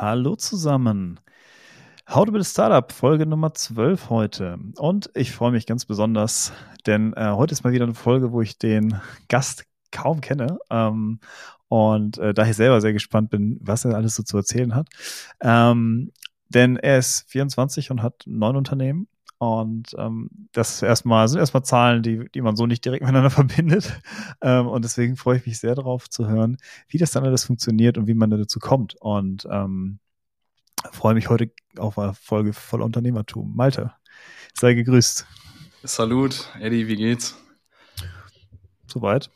Hallo zusammen. How to Build a Startup, Folge Nummer 12 heute. Und ich freue mich ganz besonders, denn äh, heute ist mal wieder eine Folge, wo ich den Gast kaum kenne. Ähm, und äh, da ich selber sehr gespannt bin, was er alles so zu erzählen hat. Ähm, denn er ist 24 und hat neun Unternehmen und ähm, das erstmal sind erstmal Zahlen, die, die man so nicht direkt miteinander verbindet. Ähm, und deswegen freue ich mich sehr darauf zu hören, wie das dann alles funktioniert und wie man da dazu kommt. Und ähm, freue mich heute auf eine Folge voller Unternehmertum. Malte, sei gegrüßt. Salut, Eddie, wie geht's? Soweit.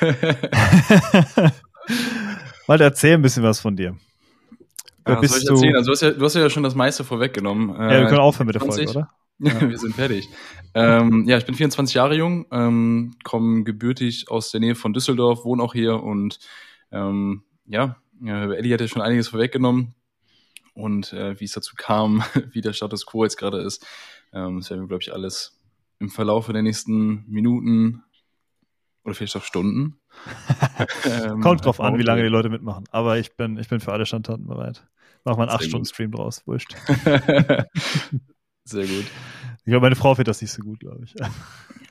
Malte, erzähl ein bisschen was von dir. Ja, bist soll ich erzählen? Also du hast, ja, du hast ja schon das meiste vorweggenommen. Ja, wir können aufhören mit der Folge, oder? Ja. wir sind fertig. ähm, ja, ich bin 24 Jahre jung, ähm, komme gebürtig aus der Nähe von Düsseldorf, wohne auch hier und ähm, ja, äh, Ellie hat ja schon einiges vorweggenommen und äh, wie es dazu kam, wie der Status quo jetzt gerade ist. Ähm, das werden wir, glaube ich, alles im Verlauf der nächsten Minuten oder vielleicht auch Stunden. ähm, Kommt drauf an, wie lange die Leute mitmachen. Aber ich bin, ich bin für alle Standorten bereit. Mach mal einen 8-Stunden-Stream draus, wurscht. Sehr gut. Ich glaube, meine Frau findet das nicht so gut, glaube ich.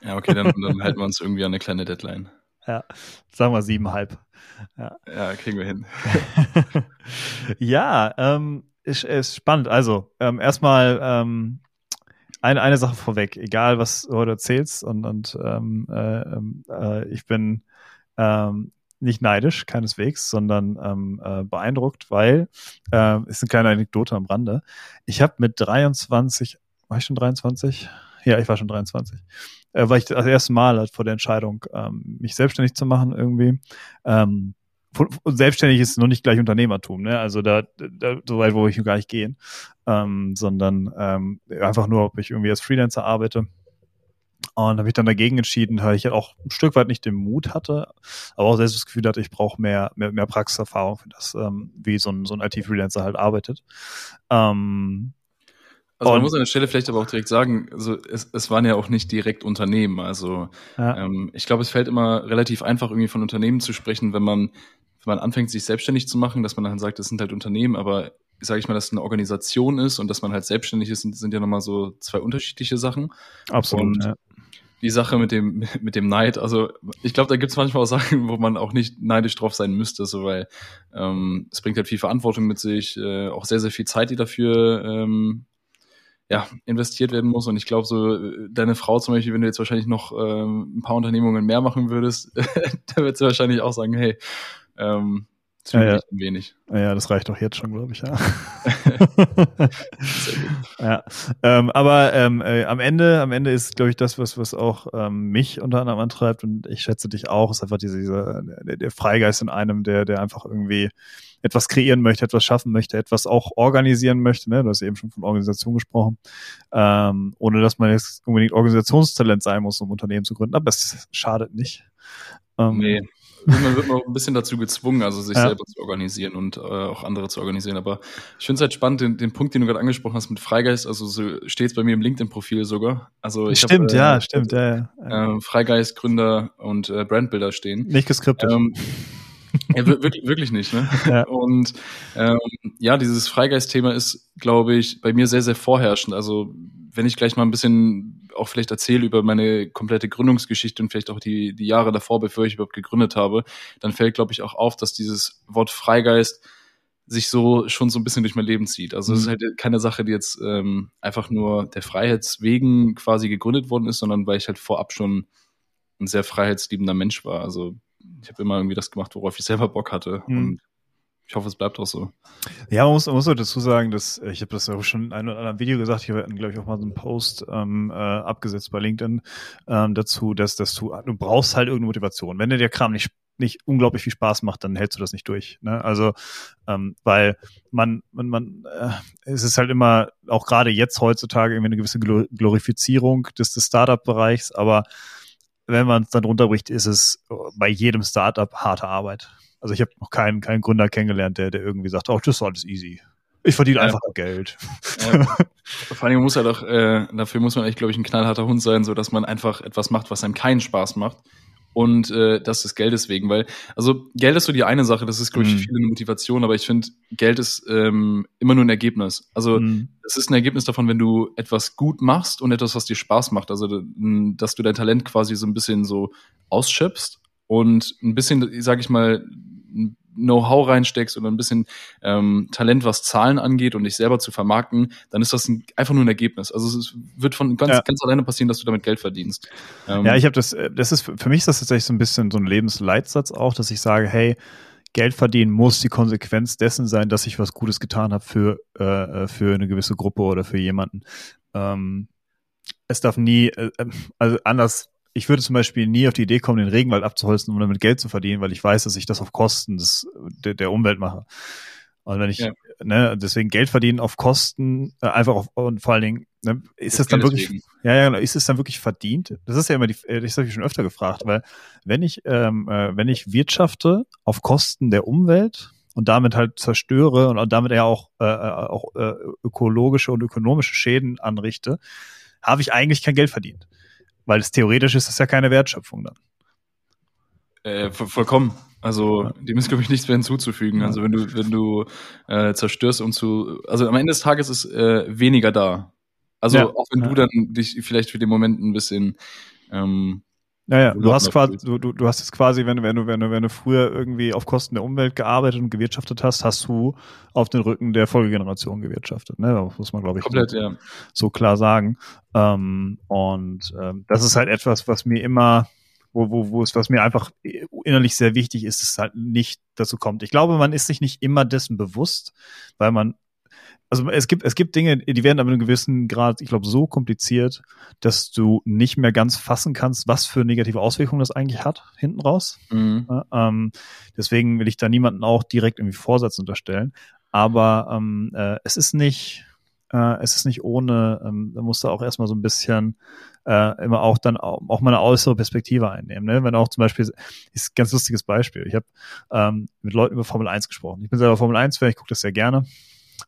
Ja, okay, dann, dann halten wir uns irgendwie an eine kleine Deadline. Ja, sagen wir siebenhalb. Ja, ja kriegen wir hin. ja, ähm, ist, ist spannend. Also, ähm, erstmal ähm, eine, eine Sache vorweg, egal was du heute erzählst, und, und ähm, äh, ähm, äh, ich bin ähm, nicht neidisch, keineswegs, sondern ähm, äh, beeindruckt, weil äh, ist eine kleine Anekdote am Rande. Ich habe mit 23 war ich schon 23? Ja, ich war schon 23. Äh, war ich das erste Mal halt vor der Entscheidung, ähm, mich selbstständig zu machen irgendwie. Ähm, selbstständig ist noch nicht gleich Unternehmertum, ne? Also da, da so weit, wo ich gar nicht gehen, ähm, sondern ähm, einfach nur, ob ich irgendwie als Freelancer arbeite. Und habe ich dann dagegen entschieden, weil ich halt auch ein Stück weit nicht den Mut hatte, aber auch selbst das Gefühl hatte, ich brauche mehr, mehr, mehr Praxiserfahrung für das, ähm, wie so ein, so ein IT-Freelancer halt arbeitet. Ähm, also man muss an der Stelle vielleicht aber auch direkt sagen, also es, es waren ja auch nicht direkt Unternehmen. Also ja. ähm, ich glaube, es fällt immer relativ einfach, irgendwie von Unternehmen zu sprechen, wenn man, wenn man anfängt, sich selbstständig zu machen, dass man dann sagt, das sind halt Unternehmen, aber sage ich mal, dass es eine Organisation ist und dass man halt selbstständig ist, sind, sind ja nochmal so zwei unterschiedliche Sachen. Absolut. Und ja. Die Sache mit dem, mit dem Neid, also ich glaube, da gibt es manchmal auch Sachen, wo man auch nicht neidisch drauf sein müsste, so weil ähm, es bringt halt viel Verantwortung mit sich, äh, auch sehr, sehr viel Zeit, die dafür ähm, ja, investiert werden muss. Und ich glaube, so äh, deine Frau zum Beispiel, wenn du jetzt wahrscheinlich noch ähm, ein paar Unternehmungen mehr machen würdest, da wird sie wahrscheinlich auch sagen, hey, ähm, ja, ja. wenig. Ja, das reicht auch jetzt schon, glaube ich, ja. ja. Ähm, aber ähm, äh, am Ende, am Ende ist, glaube ich, das, was, was auch ähm, mich unter anderem antreibt und ich schätze dich auch, ist einfach diese, dieser, der, der Freigeist in einem, der, der einfach irgendwie etwas kreieren möchte, etwas schaffen möchte, etwas auch organisieren möchte. Ne? Du hast eben schon von Organisation gesprochen, ähm, ohne dass man jetzt unbedingt Organisationstalent sein muss, um Unternehmen zu gründen. Aber es schadet nicht. Ähm, nee. Man wird noch ein bisschen dazu gezwungen, also sich ja. selber zu organisieren und äh, auch andere zu organisieren. Aber ich finde es halt spannend, den, den Punkt, den du gerade angesprochen hast mit Freigeist, also so steht es bei mir im LinkedIn-Profil sogar. Also ich stimmt, hab, äh, ja, stimmt, ja, ja. Äh, Freigeist, Gründer und äh, Brandbuilder stehen. Nicht geskriptet. Ähm, ja, wirklich, wirklich nicht. Ne? Ja. Und ähm, ja, dieses Freigeist-Thema ist, glaube ich, bei mir sehr, sehr vorherrschend. Also wenn ich gleich mal ein bisschen auch vielleicht erzähle über meine komplette Gründungsgeschichte und vielleicht auch die, die Jahre davor, bevor ich überhaupt gegründet habe, dann fällt, glaube ich, auch auf, dass dieses Wort Freigeist sich so schon so ein bisschen durch mein Leben zieht. Also es mhm. ist halt keine Sache, die jetzt ähm, einfach nur der Freiheitswegen quasi gegründet worden ist, sondern weil ich halt vorab schon ein sehr freiheitsliebender Mensch war. Also ich habe immer irgendwie das gemacht, worauf ich selber Bock hatte. Mhm. Und ich hoffe, es bleibt auch so. Ja, man muss, man muss auch dazu sagen, dass ich habe das auch schon in einem oder anderen Video gesagt, ich habe, glaube ich, auch mal so einen Post ähm, äh, abgesetzt bei LinkedIn ähm, dazu, dass, dass du, du brauchst halt irgendeine Motivation. Wenn dir der Kram nicht nicht unglaublich viel Spaß macht, dann hältst du das nicht durch. Ne? Also, ähm, weil man, man, man, äh, es ist halt immer, auch gerade jetzt heutzutage irgendwie eine gewisse Glorifizierung des, des Startup-Bereichs, aber wenn man es dann runterbricht, ist es bei jedem Startup harte Arbeit. Also ich habe noch keinen, keinen Gründer kennengelernt, der, der irgendwie sagt, oh, das ist alles easy. Ich verdiene ja. einfach Geld. Ja. Vor allem muss er doch, äh, dafür muss man echt, glaube ich, ein knallharter Hund sein, so dass man einfach etwas macht, was einem keinen Spaß macht. Und äh, das des Geldes wegen, weil also Geld ist so die eine Sache, das ist glaube ich Mhm. für viele eine Motivation, aber ich finde Geld ist ähm, immer nur ein Ergebnis. Also Mhm. es ist ein Ergebnis davon, wenn du etwas gut machst und etwas, was dir Spaß macht. Also, dass du dein Talent quasi so ein bisschen so ausschöpfst und ein bisschen, sag ich mal, Know-how reinsteckst oder ein bisschen ähm, Talent, was Zahlen angeht und dich selber zu vermarkten, dann ist das ein, einfach nur ein Ergebnis. Also es wird von ganz, Ja. ganz alleine passieren, dass du damit Geld verdienst. Ähm, Ja, ich habe das, äh, das ist, für mich ist das tatsächlich so ein bisschen so ein Lebensleitsatz auch, dass ich sage, hey, Geld verdienen muss die Konsequenz dessen sein, dass ich was Gutes getan habe für, äh, für eine gewisse Gruppe oder für jemanden. Ähm, es darf nie, äh, äh, also anders, ich würde zum Beispiel nie auf die Idee kommen, den Regenwald abzuholzen, um damit Geld zu verdienen, weil ich weiß, dass ich das auf Kosten des, der, der Umwelt mache. Und wenn ich, Ja. ne, deswegen Geld verdienen auf Kosten, äh, einfach auf, und vor allen Dingen, ne, ist das dann Geld wirklich, ja, ja, genau. Ist es dann wirklich verdient? Das ist ja immer die, äh, das habe ich schon öfter gefragt, weil wenn ich, ähm, äh, wenn ich wirtschafte auf Kosten der Umwelt und damit halt zerstöre und damit ja auch, äh, äh, auch äh, ökologische und ökonomische Schäden anrichte, habe ich eigentlich kein Geld verdient. Weil es theoretisch ist das ja keine Wertschöpfung dann. Äh, vo- vollkommen. Also dem ist, glaube ich, nichts mehr hinzuzufügen. Also wenn du, wenn du äh, zerstörst und zu, also am Ende des Tages ist äh, weniger da. Also Ja. auch wenn du dann dich vielleicht für den Moment ein bisschen ähm, Naja, du hast quasi, du, du, du hast jetzt quasi, wenn du, wenn du, wenn du, wenn du früher irgendwie auf Kosten der Umwelt gearbeitet und gewirtschaftet hast, hast du auf den Rücken der Folgegeneration gewirtschaftet. Ne? Das muss man, glaube ich, komplett, so, ja. so klar sagen. Ähm, und ähm, das ist halt etwas, was mir immer, wo, wo, wo es, was mir einfach innerlich sehr wichtig ist, es halt nicht dazu kommt. Ich glaube, man ist sich nicht immer dessen bewusst, weil man also es gibt, es gibt Dinge, die werden aber in einem gewissen Grad, ich glaube, so kompliziert, dass du nicht mehr ganz fassen kannst, was für negative Auswirkungen das eigentlich hat, hinten raus. Mhm. Ja, ähm, deswegen will ich da niemanden auch direkt irgendwie Vorsatz unterstellen. Aber ähm, äh, es ist nicht, äh, es ist nicht ohne, ähm, da musst du auch erstmal so ein bisschen äh, immer auch dann auch, auch mal eine äußere Perspektive einnehmen. Ne? Wenn auch zum Beispiel, ist ein ganz lustiges Beispiel. Ich habe ähm, mit Leuten über Formel 1 gesprochen. Ich bin selber Formel 1-Fan, ich gucke das sehr gerne.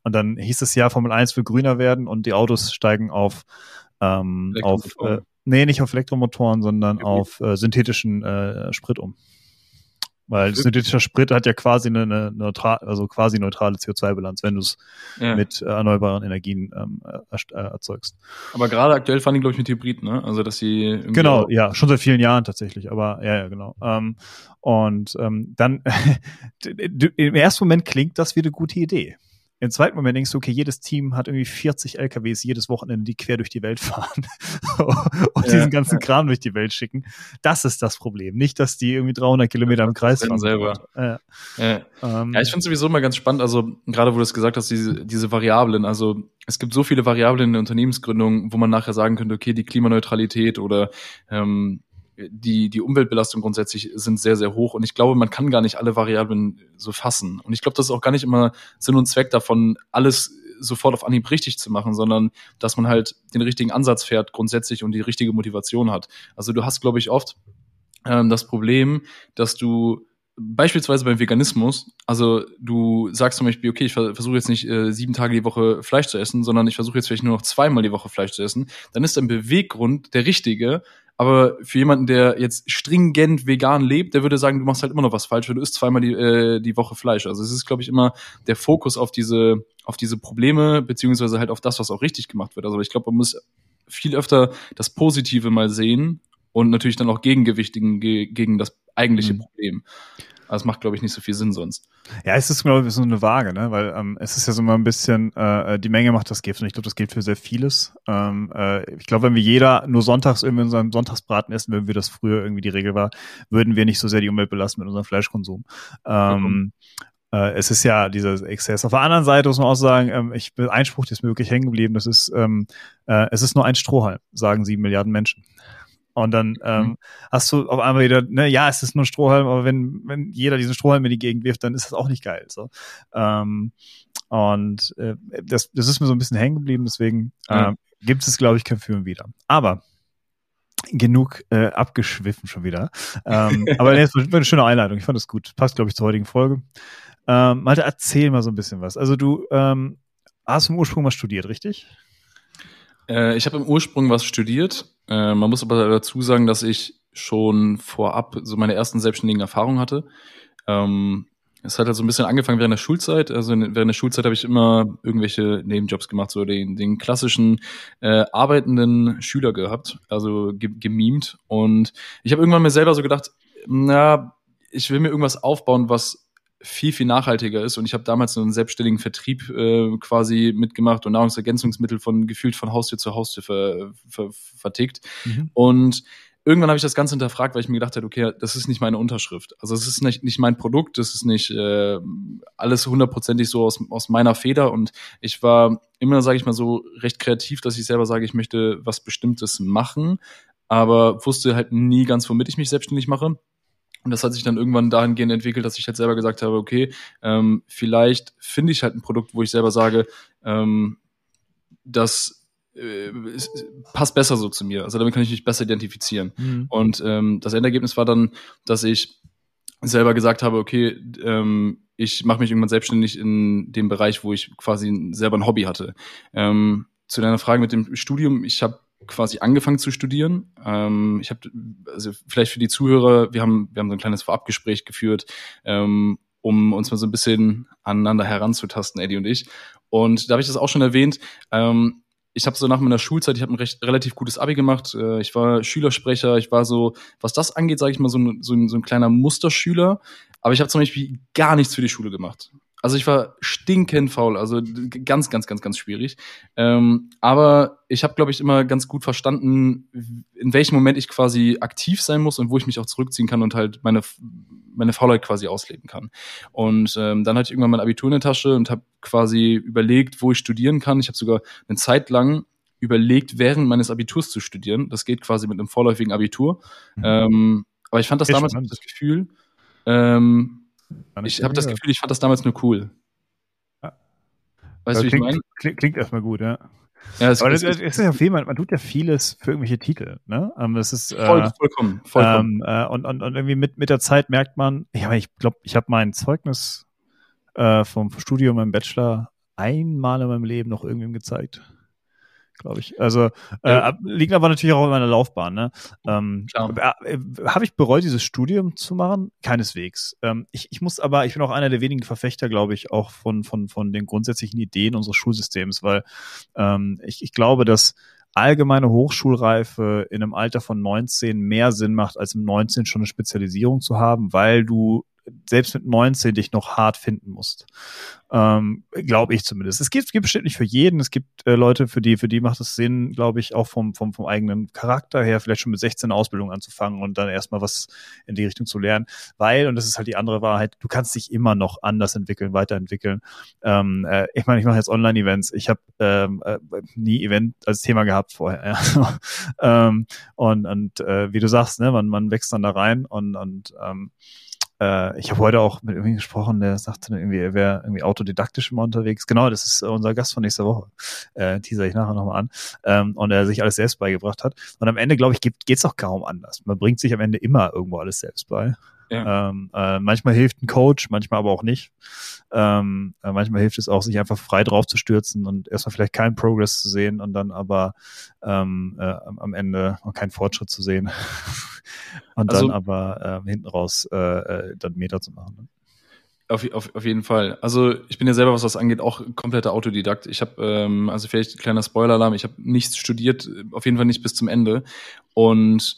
Und dann hieß es ja, Formel 1 will grüner werden und die Autos steigen auf, ähm, auf äh, nee, nicht auf Elektromotoren, sondern Hybrid. auf äh, synthetischen äh, Sprit um. Weil Wirklich? synthetischer Sprit hat ja quasi eine, eine neutral, also quasi neutrale CO2-Bilanz, wenn du es ja. mit erneuerbaren Energien ähm, äh, äh, erzeugst. Aber gerade aktuell fahren die, glaube ich, mit Hybrid, ne? Also dass sie Genau, ja, schon seit vielen Jahren tatsächlich, aber ja, ja, genau. Ähm, und ähm, dann im ersten Moment klingt das wie eine gute Idee. Im zweiten Moment denkst du, okay, jedes Team hat irgendwie 40 LKWs jedes Wochenende, die quer durch die Welt fahren und Ja, diesen ganzen Kram durch die Welt schicken. Das ist das Problem. Nicht, dass die irgendwie 300 Kilometer im Kreis fahren. selber. Ja, Ja. ähm, Ja, ich finde sowieso immer ganz spannend, also gerade wo du es gesagt hast, diese, diese Variablen, also es gibt so viele Variablen in der Unternehmensgründung, wo man nachher sagen könnte, okay, die Klimaneutralität oder ähm, die, die Umweltbelastung grundsätzlich sind sehr, sehr hoch und ich glaube, man kann gar nicht alle Variablen so fassen. Und ich glaube, das ist auch gar nicht immer Sinn und Zweck davon, alles sofort auf Anhieb richtig zu machen, sondern dass man halt den richtigen Ansatz fährt grundsätzlich und die richtige Motivation hat. Also du hast, glaube ich, oft ähm, das Problem, dass du beispielsweise beim Veganismus, also du sagst zum Beispiel, okay, ich ver versuche jetzt nicht äh, sieben Tage die Woche Fleisch zu essen, sondern ich versuche jetzt vielleicht nur noch zweimal die Woche Fleisch zu essen, dann ist dein Beweggrund der richtige, aber für jemanden, der jetzt stringent vegan lebt, der würde sagen, du machst halt immer noch was falsch, weil du isst zweimal die, äh, die Woche Fleisch. Also es ist, glaube ich, immer der Fokus auf diese, auf diese Probleme, beziehungsweise halt auf das, was auch richtig gemacht wird. Also ich glaube, man muss viel öfter das Positive mal sehen und natürlich dann auch gegengewichtigen ge gegen das eigentliche Mhm. Problem. Also es macht, glaube ich, nicht so viel Sinn sonst. Ja, es ist, glaube ich, so eine Waage, ne? Weil ähm, es ist ja so mal ein bisschen, äh, die Menge macht das Gift und ich glaube, das gilt für sehr vieles. Ähm, äh, ich glaube, wenn wir jeder nur sonntags irgendwie unseren Sonntagsbraten essen, wenn wir das früher irgendwie die Regel war, würden wir nicht so sehr die Umwelt belasten mit unserem Fleischkonsum. Ähm, äh, es ist ja dieser Exzess. Auf der anderen Seite muss man auch sagen, ähm, ich bin Einspruch, der ist mir wirklich hängen geblieben, das ist, ähm, äh, es ist nur ein Strohhalm, sagen sieben Milliarden Menschen. Und dann ähm, Mhm. hast du auf einmal wieder, ne, ja, es ist nur ein Strohhalm, aber wenn, wenn jeder diesen Strohhalm in die Gegend wirft, dann ist das auch nicht geil. So. Ähm, und äh, das, das ist mir so ein bisschen hängen geblieben, deswegen äh, gibt es, glaube ich, kein Führen wieder. Aber genug äh, abgeschwiffen schon wieder. Ähm, aber nee, war eine schöne Einleitung. Ich fand das gut. Passt, glaube ich, zur heutigen Folge. Ähm, Malte, erzähl mal so ein bisschen was. Also du ähm, hast im Ursprung mal studiert, richtig? Äh, ich habe im Ursprung was studiert. Äh, man muss aber dazu sagen, dass ich schon vorab so meine ersten selbstständigen Erfahrungen hatte. Ähm, es hat halt so ein bisschen angefangen während der Schulzeit. Also während der Schulzeit habe ich immer irgendwelche Nebenjobs gemacht, so den, den klassischen äh, arbeitenden Schüler gehabt, also ge gemimt. Und ich habe irgendwann mir selber so gedacht, na, ich will mir irgendwas aufbauen, was viel, viel nachhaltiger ist. Und ich habe damals so einen selbstständigen Vertrieb äh, quasi mitgemacht und Nahrungsergänzungsmittel von gefühlt von Haustür zu Haustür ver, ver, vertickt. Mhm. Und irgendwann habe ich das Ganze hinterfragt, weil ich mir gedacht habe, okay, das ist nicht meine Unterschrift. Also es ist nicht, nicht mein Produkt, das ist nicht äh, alles hundertprozentig so aus, aus meiner Feder. Und ich war immer, sage ich mal, so recht kreativ, dass ich selber sage, ich möchte was Bestimmtes machen, aber wusste halt nie ganz, womit ich mich selbstständig mache. Und das hat sich dann irgendwann dahingehend entwickelt, dass ich halt selber gesagt habe, okay, ähm, vielleicht finde ich halt ein Produkt, wo ich selber sage, ähm, das äh, passt besser so zu mir. Also damit kann ich mich besser identifizieren. Mhm. Und ähm, das Endergebnis war dann, dass ich selber gesagt habe, okay, ähm, ich mache mich irgendwann selbstständig in dem Bereich, wo ich quasi selber ein Hobby hatte. Ähm, zu deiner Frage mit dem Studium, ich habe quasi angefangen zu studieren. Ähm, ich habe, also vielleicht für die Zuhörer, wir haben, wir haben so ein kleines Vorabgespräch geführt, ähm, um uns mal so ein bisschen aneinander heranzutasten, Eddie und ich. Und da habe ich das auch schon erwähnt. Ähm, ich habe so nach meiner Schulzeit, ich habe ein recht relativ gutes Abi gemacht. Äh, ich war Schülersprecher, ich war so, was das angeht, sage ich mal, so ein, so, ein, so ein kleiner Musterschüler. Aber ich habe zum Beispiel gar nichts für die Schule gemacht. Also ich war stinkend faul, also ganz, ganz, ganz, ganz schwierig. Ähm, aber ich habe, glaube ich, immer ganz gut verstanden, in welchem Moment ich quasi aktiv sein muss und wo ich mich auch zurückziehen kann und halt meine, meine Faulheit quasi ausleben kann. Und ähm, dann hatte ich irgendwann mein Abitur in der Tasche und habe quasi überlegt, wo ich studieren kann. Ich habe sogar eine Zeit lang überlegt, während meines Abiturs zu studieren. Das geht quasi mit einem vorläufigen Abitur. Mhm. Ähm, aber ich fand das ich damals das Gefühl, ähm, ich habe das Gefühl, ich fand das damals nur cool. Weißt du, wie ich meine? Klingt, klingt erstmal gut, ja. Ja, das, aber das, das, ist ja viel, man, man tut ja vieles für irgendwelche Titel, ne? Ähm, das ist äh, Voll, vollkommen, vollkommen. Ähm, äh, und, und, und irgendwie mit, mit der Zeit merkt man, ja, ich glaube, ich habe mein Zeugnis äh, vom Studium im Bachelor einmal in meinem Leben noch irgendwem gezeigt glaube ich. Also äh, liegt aber natürlich auch in meiner Laufbahn. Ne? Ähm, äh, Habe ich bereut, dieses Studium zu machen? Keineswegs. Ähm, ich, ich muss aber, ich bin auch einer der wenigen Verfechter, glaube ich, auch von, von, von den grundsätzlichen Ideen unseres Schulsystems, weil ähm, ich, ich glaube, dass allgemeine Hochschulreife in einem Alter von 19 mehr Sinn macht, als im 19 schon eine Spezialisierung zu haben, weil du selbst mit 19 dich noch hart finden musst. Ähm, glaube ich zumindest. Es gibt, es gibt bestimmt nicht für jeden. Es gibt äh, Leute, für die, für die macht es Sinn, glaube ich, auch vom, vom, vom eigenen Charakter her, vielleicht schon mit 16 Ausbildung anzufangen und dann erstmal was in die Richtung zu lernen. Weil, und das ist halt die andere Wahrheit, du kannst dich immer noch anders entwickeln, weiterentwickeln. Ähm, äh, ich meine, ich mache jetzt Online-Events. Ich habe ähm, äh, nie Event als Thema gehabt vorher. Ja. ähm, und und äh, wie du sagst, ne, man, man wächst dann da rein und, und ähm, äh, ich habe heute auch mit irgendwie gesprochen, der sagte irgendwie, er wäre irgendwie autodidaktisch immer unterwegs. Genau, das ist unser Gast von nächster Woche. Äh, teaser ich nachher nochmal an. Ähm, und er sich alles selbst beigebracht hat. Und am Ende, glaube ich, geht es auch kaum anders. Man bringt sich am Ende immer irgendwo alles selbst bei. Ja. Ähm, äh, manchmal hilft ein Coach, manchmal aber auch nicht. Ähm, äh, manchmal hilft es auch, sich einfach frei drauf zu stürzen und erstmal vielleicht keinen Progress zu sehen und dann aber ähm, äh, am Ende keinen Fortschritt zu sehen und also, dann aber äh, hinten raus äh, äh, dann Meter zu machen. Ne? Auf, auf, auf jeden Fall. Also ich bin ja selber, was das angeht, auch kompletter Autodidakt. Ich habe, ähm, also vielleicht ein kleiner Spoiler-Alarm, ich habe nichts studiert, auf jeden Fall nicht bis zum Ende. Und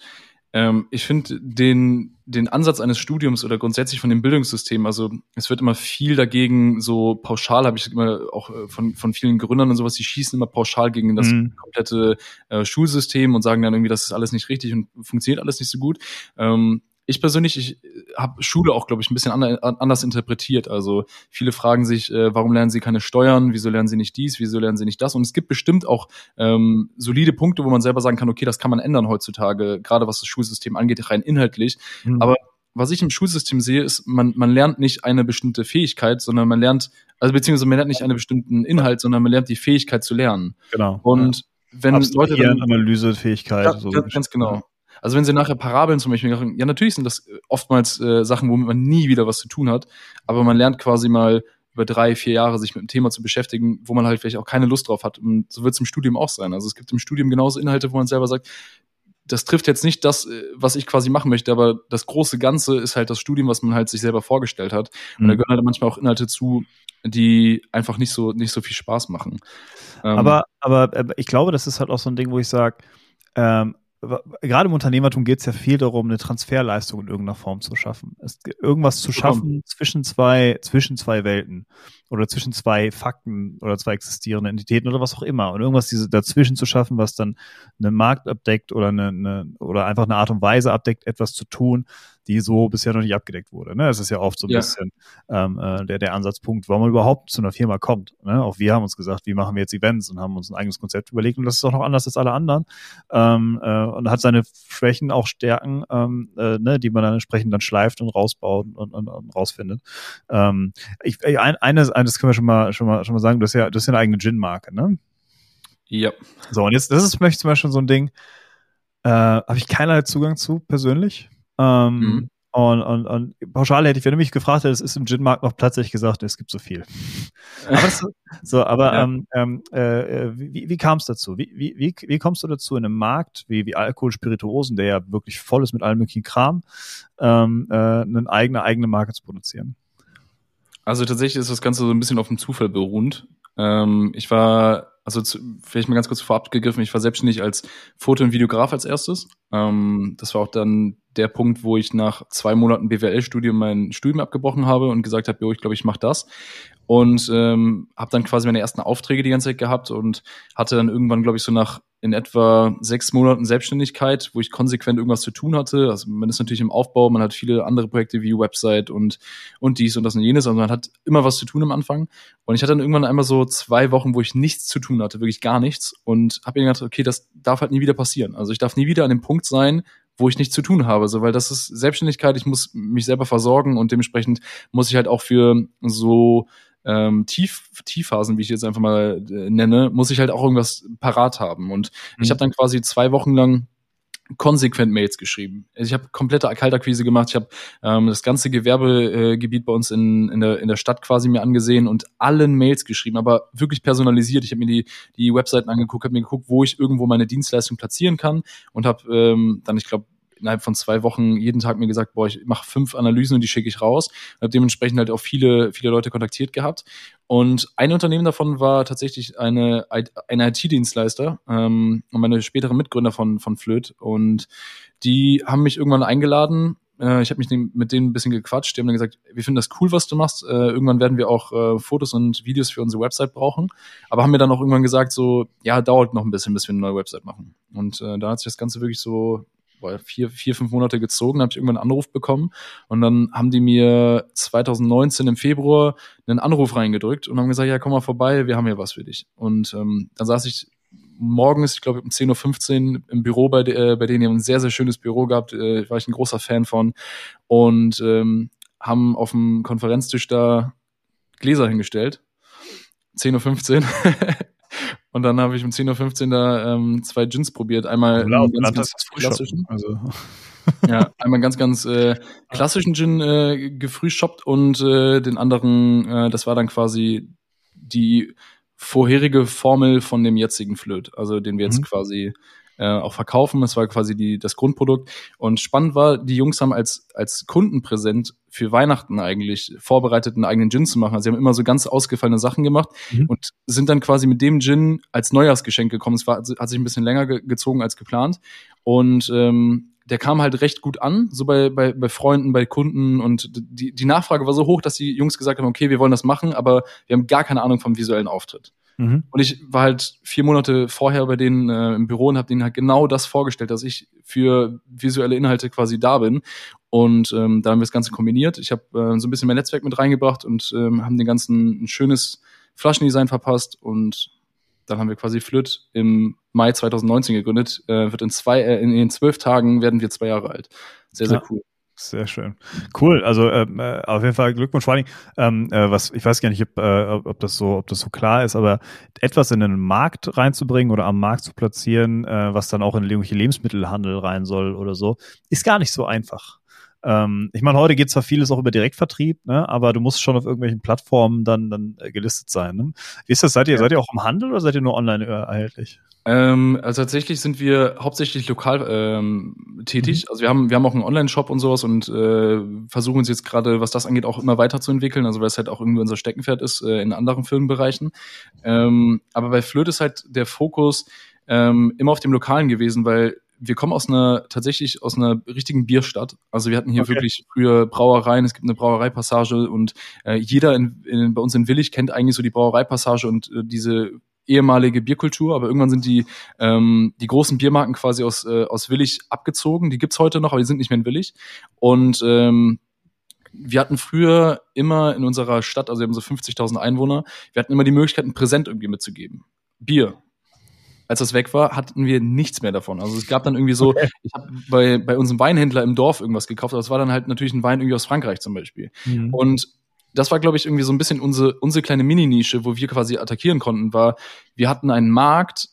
ähm, ich finde den, den Ansatz eines Studiums oder grundsätzlich von dem Bildungssystem, also es wird immer viel dagegen, so pauschal habe ich immer auch äh, von, von vielen Gründern und sowas, die schießen immer pauschal gegen das mhm. komplette äh, Schulsystem und sagen dann irgendwie, das ist alles nicht richtig und funktioniert alles nicht so gut. Ähm, ich persönlich, ich habe Schule auch, glaube ich, ein bisschen anders interpretiert. Also viele fragen sich, äh, warum lernen sie keine Steuern, wieso lernen sie nicht dies, wieso lernen sie nicht das? Und es gibt bestimmt auch ähm, solide Punkte, wo man selber sagen kann, okay, das kann man ändern heutzutage, gerade was das Schulsystem angeht, rein inhaltlich. Mhm. Aber was ich im Schulsystem sehe, ist, man, man lernt nicht eine bestimmte Fähigkeit, sondern man lernt, also beziehungsweise man lernt nicht einen bestimmten Inhalt, sondern man lernt die Fähigkeit zu lernen. Genau. Und ja. wenn Leute dann, Analysefähigkeit, ja, so ganz genau. Also wenn sie nachher Parabeln zum Beispiel machen, ja natürlich sind das äh, oftmals äh, Sachen, womit man nie wieder was zu tun hat, aber man lernt quasi mal über drei, vier Jahre sich mit dem Thema zu beschäftigen, wo man halt vielleicht auch keine Lust drauf hat. Und so wird es im Studium auch sein. Also es gibt im Studium genauso Inhalte, wo man selber sagt, das trifft jetzt nicht das, äh, was ich quasi machen möchte, aber das große Ganze ist halt das Studium, was man halt sich selber vorgestellt hat. Und mhm. da gehören halt manchmal auch Inhalte zu, die einfach nicht so, nicht so viel Spaß machen. Ähm, aber, aber äh, ich glaube, das ist halt auch so ein Ding, wo ich sage, ähm, gerade im Unternehmertum geht es ja viel darum, eine Transferleistung in irgendeiner Form zu schaffen. Es, irgendwas zu schaffen zwischen zwei, zwischen zwei Welten oder zwischen zwei Fakten oder zwei existierenden Entitäten oder was auch immer. Und irgendwas diese dazwischen zu schaffen, was dann einen Markt abdeckt oder eine, eine oder einfach eine Art und Weise abdeckt, etwas zu tun, die so bisher noch nicht abgedeckt wurde. Ne? Das ist ja oft so ein ja. bisschen ähm, äh, der, der Ansatzpunkt, warum man überhaupt zu einer Firma kommt. Ne? Auch wir haben uns gesagt, wie machen wir jetzt Events und haben uns ein eigenes Konzept überlegt und das ist auch noch anders als alle anderen ähm, äh, und hat seine Schwächen, auch Stärken, ähm, äh, ne, die man dann entsprechend dann schleift und rausbaut und, und, und rausfindet. Ähm, ich, ein, eines, eines können wir schon mal, schon mal, schon mal sagen, du hast ja, du hast ja eine eigene Gin-Marke, ne? Ja. So, und jetzt, das ist möchte ich zum Beispiel so ein Ding, äh, habe ich keinerlei Zugang zu persönlich. Ähm, mhm. Und, und, und pauschal hätte ich, wenn du mich gefragt hättest, ist im Gin-Markt noch Platz, hätte ich gesagt, es gibt so viel. aber das, so, aber ja. ähm, ähm äh, wie, wie kam es dazu? Wie, wie, wie, wie kommst du dazu in einem Markt wie, wie Alkohol, Spirituosen, der ja wirklich voll ist mit allem möglichen Kram, ähm, äh, eine eigene, eigene Marke zu produzieren? Also tatsächlich ist das Ganze so ein bisschen auf dem Zufall beruhend. Ähm, ich war also zu, vielleicht mal ganz kurz vorab gegriffen, ich war selbstständig als Foto- und Videograf als erstes. Ähm, das war auch dann der Punkt, wo ich nach zwei Monaten BWL-Studium mein Studium abgebrochen habe und gesagt habe, jo, ich glaube, ich mache das und ähm, habe dann quasi meine ersten Aufträge die ganze Zeit gehabt und hatte dann irgendwann, glaube ich, so nach in etwa sechs Monaten Selbstständigkeit, wo ich konsequent irgendwas zu tun hatte. Also man ist natürlich im Aufbau, man hat viele andere Projekte wie Website und, und dies und das und jenes, also man hat immer was zu tun am Anfang. Und ich hatte dann irgendwann einmal so zwei Wochen, wo ich nichts zu tun hatte, wirklich gar nichts und habe mir gedacht, okay, das darf halt nie wieder passieren. Also ich darf nie wieder an dem Punkt sein, wo ich nichts zu tun habe, so weil das ist Selbstständigkeit, ich muss mich selber versorgen und dementsprechend muss ich halt auch für so ähm, Tief, Tiefphasen, wie ich jetzt einfach mal äh, nenne, muss ich halt auch irgendwas parat haben. Und mhm. ich habe dann quasi zwei Wochen lang konsequent Mails geschrieben. Also ich habe komplette Kaltakquise gemacht. Ich habe ähm, das ganze Gewerbegebiet äh, bei uns in, in, der, in der Stadt quasi mir angesehen und allen Mails geschrieben, aber wirklich personalisiert. Ich habe mir die, die Webseiten angeguckt, habe mir geguckt, wo ich irgendwo meine Dienstleistung platzieren kann und habe ähm, dann, ich glaube, innerhalb von zwei Wochen jeden Tag mir gesagt, boah, ich mache fünf Analysen und die schicke ich raus. Habe dementsprechend halt auch viele, viele Leute kontaktiert gehabt. Und ein Unternehmen davon war tatsächlich eine, ein IT-Dienstleister ähm, und meine späteren Mitgründer von, von Flöt. Und die haben mich irgendwann eingeladen, äh, ich habe mich mit denen ein bisschen gequatscht. Die haben dann gesagt, wir finden das cool, was du machst. Äh, irgendwann werden wir auch äh, Fotos und Videos für unsere Website brauchen. Aber haben mir dann auch irgendwann gesagt, so, ja, dauert noch ein bisschen, bis wir eine neue Website machen. Und da hat sich das Ganze wirklich so vier, vier, fünf Monate gezogen, habe ich irgendwann einen Anruf bekommen und dann haben die mir 2019 im Februar einen Anruf reingedrückt und haben gesagt, ja, komm mal vorbei, wir haben hier was für dich. Und ähm, dann saß ich morgens, ich glaube um 10.15 Uhr im Büro bei, äh, bei denen, die haben ein sehr, sehr schönes Büro gehabt, äh, war ich ein großer Fan von und ähm, haben auf dem Konferenztisch da Gläser hingestellt. 10.15 Uhr. Und dann habe ich um 10.15 Uhr da ähm, zwei Gins probiert. Einmal einen ganz, ganz klassischen. Also. ja, einmal ganz, ganz äh, klassischen Gin äh, gefrühshoppt und äh, den anderen, äh, das war dann quasi die vorherige Formel von dem jetzigen Flöt, also den wir jetzt mhm. quasi äh, auch verkaufen. Das war quasi die, das Grundprodukt. Und spannend war, die Jungs haben als, als Kundenpräsent für Weihnachten eigentlich vorbereitet, einen eigenen Gin zu machen. Also sie haben immer so ganz ausgefallene Sachen gemacht mhm. und sind dann quasi mit dem Gin als Neujahrsgeschenk gekommen. Es war, hat sich ein bisschen länger ge gezogen als geplant. Und ähm, der kam halt recht gut an, so bei, bei, bei Freunden, bei Kunden und die, die Nachfrage war so hoch, dass die Jungs gesagt haben, okay, wir wollen das machen, aber wir haben gar keine Ahnung vom visuellen Auftritt. Mhm. Und ich war halt vier Monate vorher bei denen äh, im Büro und habe denen halt genau das vorgestellt, dass ich für visuelle Inhalte quasi da bin. Und ähm, da haben wir das Ganze kombiniert. Ich habe äh, so ein bisschen mein Netzwerk mit reingebracht und ähm, haben den ganzen ein schönes Flaschendesign verpasst und dann haben wir quasi Flöt im Mai 2019 gegründet. Äh, wird in zwei, äh, in, in zwölf Tagen werden wir zwei Jahre alt. Sehr, sehr ja. cool. Sehr schön. Cool. Also ähm, äh, auf jeden Fall Glückwunsch vor allem. Ähm, äh, was ich weiß gar nicht, ob, äh, ob das so, ob das so klar ist, aber etwas in den Markt reinzubringen oder am Markt zu platzieren, äh, was dann auch in irgendwelche Lebensmittelhandel rein soll oder so, ist gar nicht so einfach. Ähm, ich meine, heute geht zwar vieles auch über Direktvertrieb, ne, aber du musst schon auf irgendwelchen Plattformen dann, dann äh, gelistet sein. Ne? Wie ist das? Seid ihr, ja. seid ihr auch im Handel oder seid ihr nur online äh, erhältlich? Ähm, also tatsächlich sind wir hauptsächlich lokal ähm, tätig. Mhm. Also wir haben, wir haben auch einen Online-Shop und sowas und äh, versuchen uns jetzt gerade, was das angeht, auch immer weiterzuentwickeln. Also weil es halt auch irgendwie unser Steckenpferd ist äh, in anderen Firmenbereichen. Ähm, aber bei Flirt ist halt der Fokus ähm, immer auf dem Lokalen gewesen, weil wir kommen aus einer tatsächlich aus einer richtigen Bierstadt. Also wir hatten hier okay. wirklich früher Brauereien, es gibt eine Brauereipassage und äh, jeder in, in, bei uns in Willig kennt eigentlich so die Brauereipassage und äh, diese ehemalige Bierkultur, aber irgendwann sind die, ähm, die großen Biermarken quasi aus, äh, aus Willig abgezogen. Die gibt's heute noch, aber die sind nicht mehr in Willig. Und ähm, wir hatten früher immer in unserer Stadt, also wir haben so 50.000 Einwohner, wir hatten immer die Möglichkeit, ein Präsent irgendwie mitzugeben. Bier, als das weg war, hatten wir nichts mehr davon. Also es gab dann irgendwie so, okay. ich habe bei, bei unserem Weinhändler im Dorf irgendwas gekauft, aber es war dann halt natürlich ein Wein irgendwie aus Frankreich zum Beispiel. Mhm. Und das war, glaube ich, irgendwie so ein bisschen unsere, unsere kleine Mini-Nische, wo wir quasi attackieren konnten, war, wir hatten einen Markt,